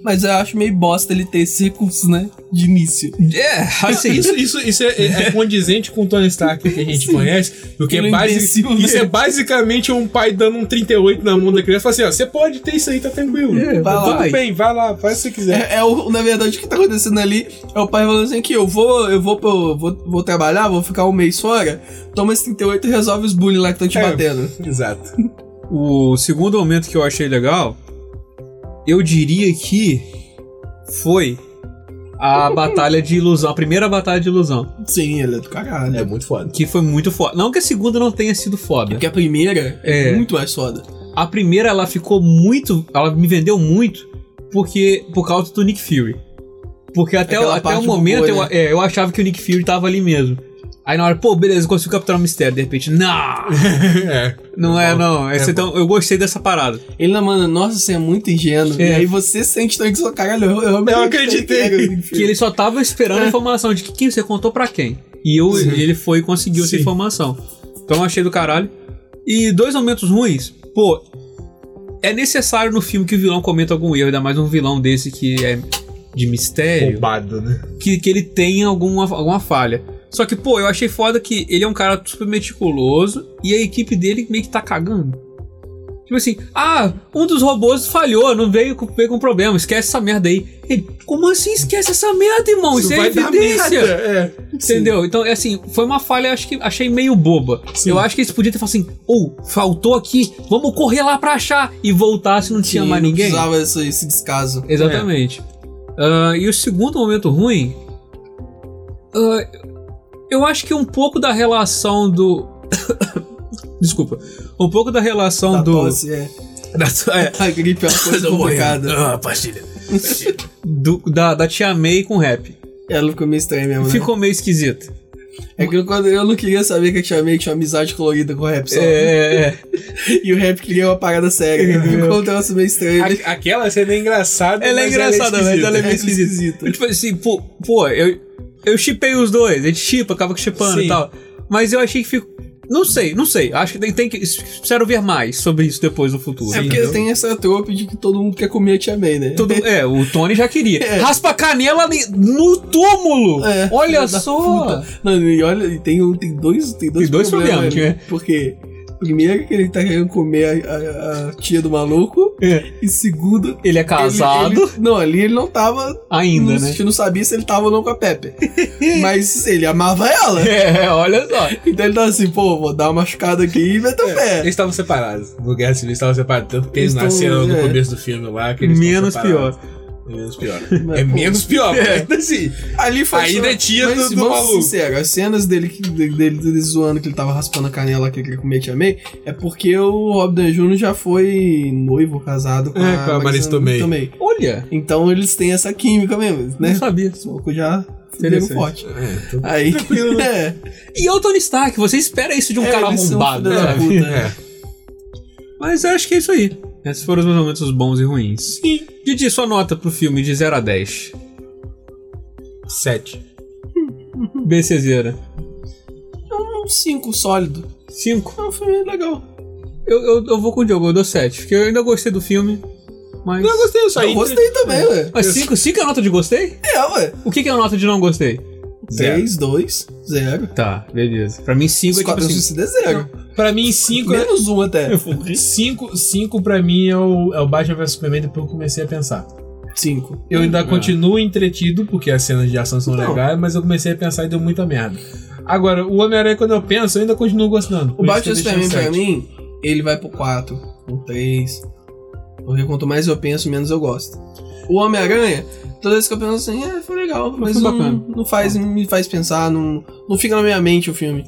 S3: Mas eu acho meio bosta ele ter recursos, né? De início.
S2: É, assim.
S4: Isso, isso, isso é, é- é condizente com o Tony Stark que a gente conhece, porque é
S3: né?
S4: isso é basicamente um pai dando um 38 na mão da criança e fala assim: ó, você pode ter isso aí, tá tranquilo.
S2: É,
S4: tá
S3: vai
S4: tudo
S2: lá.
S4: bem, vai lá, faz o que você quiser.
S3: É, é o, na verdade, o que tá acontecendo ali é o pai falando assim: aqui, eu vou, eu vou, pro- vou, vou trabalhar, vou ficar um mês fora, toma esse 38 e resolve os bullying lá que estão te
S4: É.
S3: batendo.
S4: Exato.
S2: O segundo momento que eu achei legal, eu diria que foi a batalha de ilusão, a primeira batalha de ilusão,
S3: Sim, ele é do caralho.
S4: É muito foda.
S2: que foi muito foda. Não que a segunda não tenha sido foda.
S3: Porque a primeira é,
S2: É.
S3: muito mais foda.
S2: A primeira ela ficou muito, ela me vendeu muito porque por causa do Nick Fury. Porque até, o- até o momento
S3: boa,
S2: eu, é, eu achava que o Nick Fury tava ali mesmo. Aí na hora, pô, beleza, consigo capturar o mistério. De repente, não,
S4: é.
S2: não é, não.
S4: É
S2: Esse, então, eu gostei dessa parada.
S3: Ele não manda, nossa, você é muito ingênuo.
S2: É.
S3: E aí você sente também que você fala, caralho, eu, eu,
S4: Eu acreditei.
S3: que o
S2: Que ele só tava esperando a informação de que quem você contou pra quem. E eu,
S4: Sim.
S2: ele foi e conseguiu essa
S4: Sim.
S2: informação. Então eu achei do caralho. E dois momentos ruins, pô. É necessário no filme que o vilão cometa algum erro, ainda mais um vilão desse que é de mistério,
S4: Roubado, né?
S2: que, que ele tenha alguma, alguma falha. Só que, pô, eu achei foda que ele é um cara super meticuloso e a equipe dele meio que tá cagando. Tipo assim, ah, um dos robôs falhou, não veio com, veio com problema, esquece essa merda aí. Ele, como assim esquece essa merda, irmão? Isso, é
S4: vai dar
S2: evidência.
S4: É.
S2: Entendeu? Então, é assim, foi uma falha, acho que achei meio boba.
S4: Sim.
S2: Eu acho que eles podiam ter falado assim, ou, faltou aqui, vamos correr lá pra achar e voltar se não tinha
S3: Sim,
S2: mais
S3: não
S2: ninguém.
S3: precisava esse, esse descaso.
S2: Exatamente. Ah, e o segundo momento ruim. ah, eu acho que um pouco da relação do. Desculpa. Um pouco da relação
S3: Da
S2: do.
S3: tosse, é.
S2: da, é,
S3: A gripe é uma coisa complicada.
S2: Ah, pastilha. do- da, da Tia May com rap.
S3: Ela ficou meio estranha mesmo, né?
S2: Ficou meio esquisito.
S3: É que eu, quando, eu não queria saber que a Tia May tinha uma amizade colorida com o rap só.
S2: É, é, é.
S3: E o rap queria uma parada séria. Ficou um meio estranho.
S4: A- aquela cena é engraçada.
S2: Ela é engraçada, mas
S4: esquisita.
S2: ela é meio
S3: É
S2: esquisita.
S3: esquisita.
S2: Tipo assim, pô, pô eu, eu chipei os dois, a gente chipa, acaba chipando e tal. Mas eu achei que ficou. Não sei, não sei. Acho que tem, tem que. Espero ver mais sobre isso depois no futuro.
S3: É porque
S4: entendeu?
S3: tem essa trope de que todo mundo quer comer a Tia May, né?
S2: Tudo, é, o Tony já queria.
S3: É.
S2: Raspa a canela ali no túmulo!
S3: É,
S2: Olha
S3: filho da
S2: só!
S3: puta. Não, e olha, e tem, um, tem dois, tem dois,
S2: Tem dois problemas,
S3: né?
S2: né?
S3: Porque, primeiro, que ele tá querendo comer a, a- a tia do maluco.
S2: É.
S3: E segundo,
S2: Ele é casado
S3: Ele- ele- não, ali ele não tava.
S2: ainda,
S3: não,
S2: né?
S3: A gente não sabia se ele tava ou não com a Pepe. Mas ele amava ela.
S2: É, olha só.
S3: Então ele tava assim, pô, vou dar uma machucada aqui e meter o
S4: Eles
S3: pé.
S4: estavam separados. No Guerra Civil estavam separados. Tanto que
S3: Eles
S4: eles nasceram no
S3: é.
S4: começo do filme lá. Que eles
S2: Menos pior.
S4: É menos pior.
S3: Mas,
S4: é
S3: pô,
S4: menos pior,
S2: é.
S4: ainda assim.
S3: Ali foi
S4: Ainda é tia
S3: mas,
S4: do- do
S3: vamos
S4: maluco.
S3: sincero, as cenas dele, que- dele, dele, dele zoando que ele tava raspando a canela que ele comia Tia May, é porque o Rob Downey Jr. já foi noivo, casado com
S4: É,
S3: a,
S4: com a Marisa Tomei.
S2: Olha,
S3: Então eles têm essa química mesmo, né?
S2: não sabia.
S3: Os malucos já
S2: Interessante.
S3: forte.
S4: É,
S3: Aí,
S4: Tranquilo, né?
S3: é,
S2: E é o Tony Stark, você espera isso de um
S3: É,
S2: cara arrombado, sabe?
S3: puta.
S4: É.
S2: Mas eu acho que é isso aí. Esses foram os meus momentos bons e ruins.
S4: Sim.
S2: Didi, sua nota pro filme de 0 a 10.
S4: Sete.
S2: BCzeira.
S3: um 5 sólido.
S2: 5.
S3: É um filme legal.
S2: Eu, eu, eu vou com o Diogo, eu dou 7. Porque eu ainda gostei do filme. Mas.
S4: Eu gostei, eu saí.
S3: Eu gostei também, ué.
S2: Mas 5 é a nota de gostei?
S3: É, ué.
S2: O que, que é a nota de não gostei?
S4: Zero.
S3: 3, 2, 0.
S2: Tá, beleza. Pra mim 5 é tipo assim.
S3: Suicida é 0.
S4: Pra mim, cinco é.
S3: Menos um até.
S4: Cinco, cinco pra mim é o, é o Batman vs Superman depois eu comecei a pensar.
S3: 5.
S4: Eu ainda
S2: É.
S4: continuo entretido, porque as cenas de ação são legais, mas eu comecei a pensar e deu muita merda. Agora, o Homem-Aranha, quando eu penso, eu ainda continuo gostando.
S3: O Batman Superman, pra mim, ele vai pro 4, pro 3. Porque quanto mais eu penso, menos eu gosto. O Homem-Aranha, toda vez que eu penso assim, é, foi legal, mas
S2: foi
S3: não, não faz, me faz pensar, não, não fica na minha mente o filme.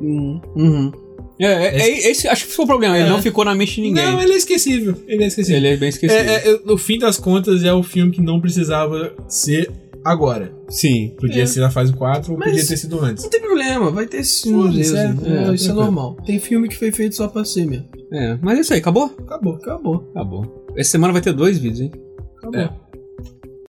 S3: Hum, uhum.
S2: É, é, é- esse, acho que foi o problema. Ele
S4: É.
S2: não ficou na mente de ninguém.
S4: Não, ele é esquecível. Ele é esquecível.
S2: Ele é bem esquecido.
S4: É, é, no fim das contas, é o filme que não precisava ser agora.
S2: Sim.
S4: Podia
S3: É.
S4: ser na fase 4 ou
S3: Mas-
S4: podia ter sido antes.
S3: Não tem problema, vai ter sim.
S4: Foda-se,
S3: mesmo.
S4: é,
S3: isso é normal. Tem filme que foi feito só pra ser mesmo.
S2: É, mas é isso aí, acabou?
S4: Acabou.
S3: Acabou.
S2: Acabou. Essa semana vai ter dois vídeos, hein?
S3: Acabou.
S4: É.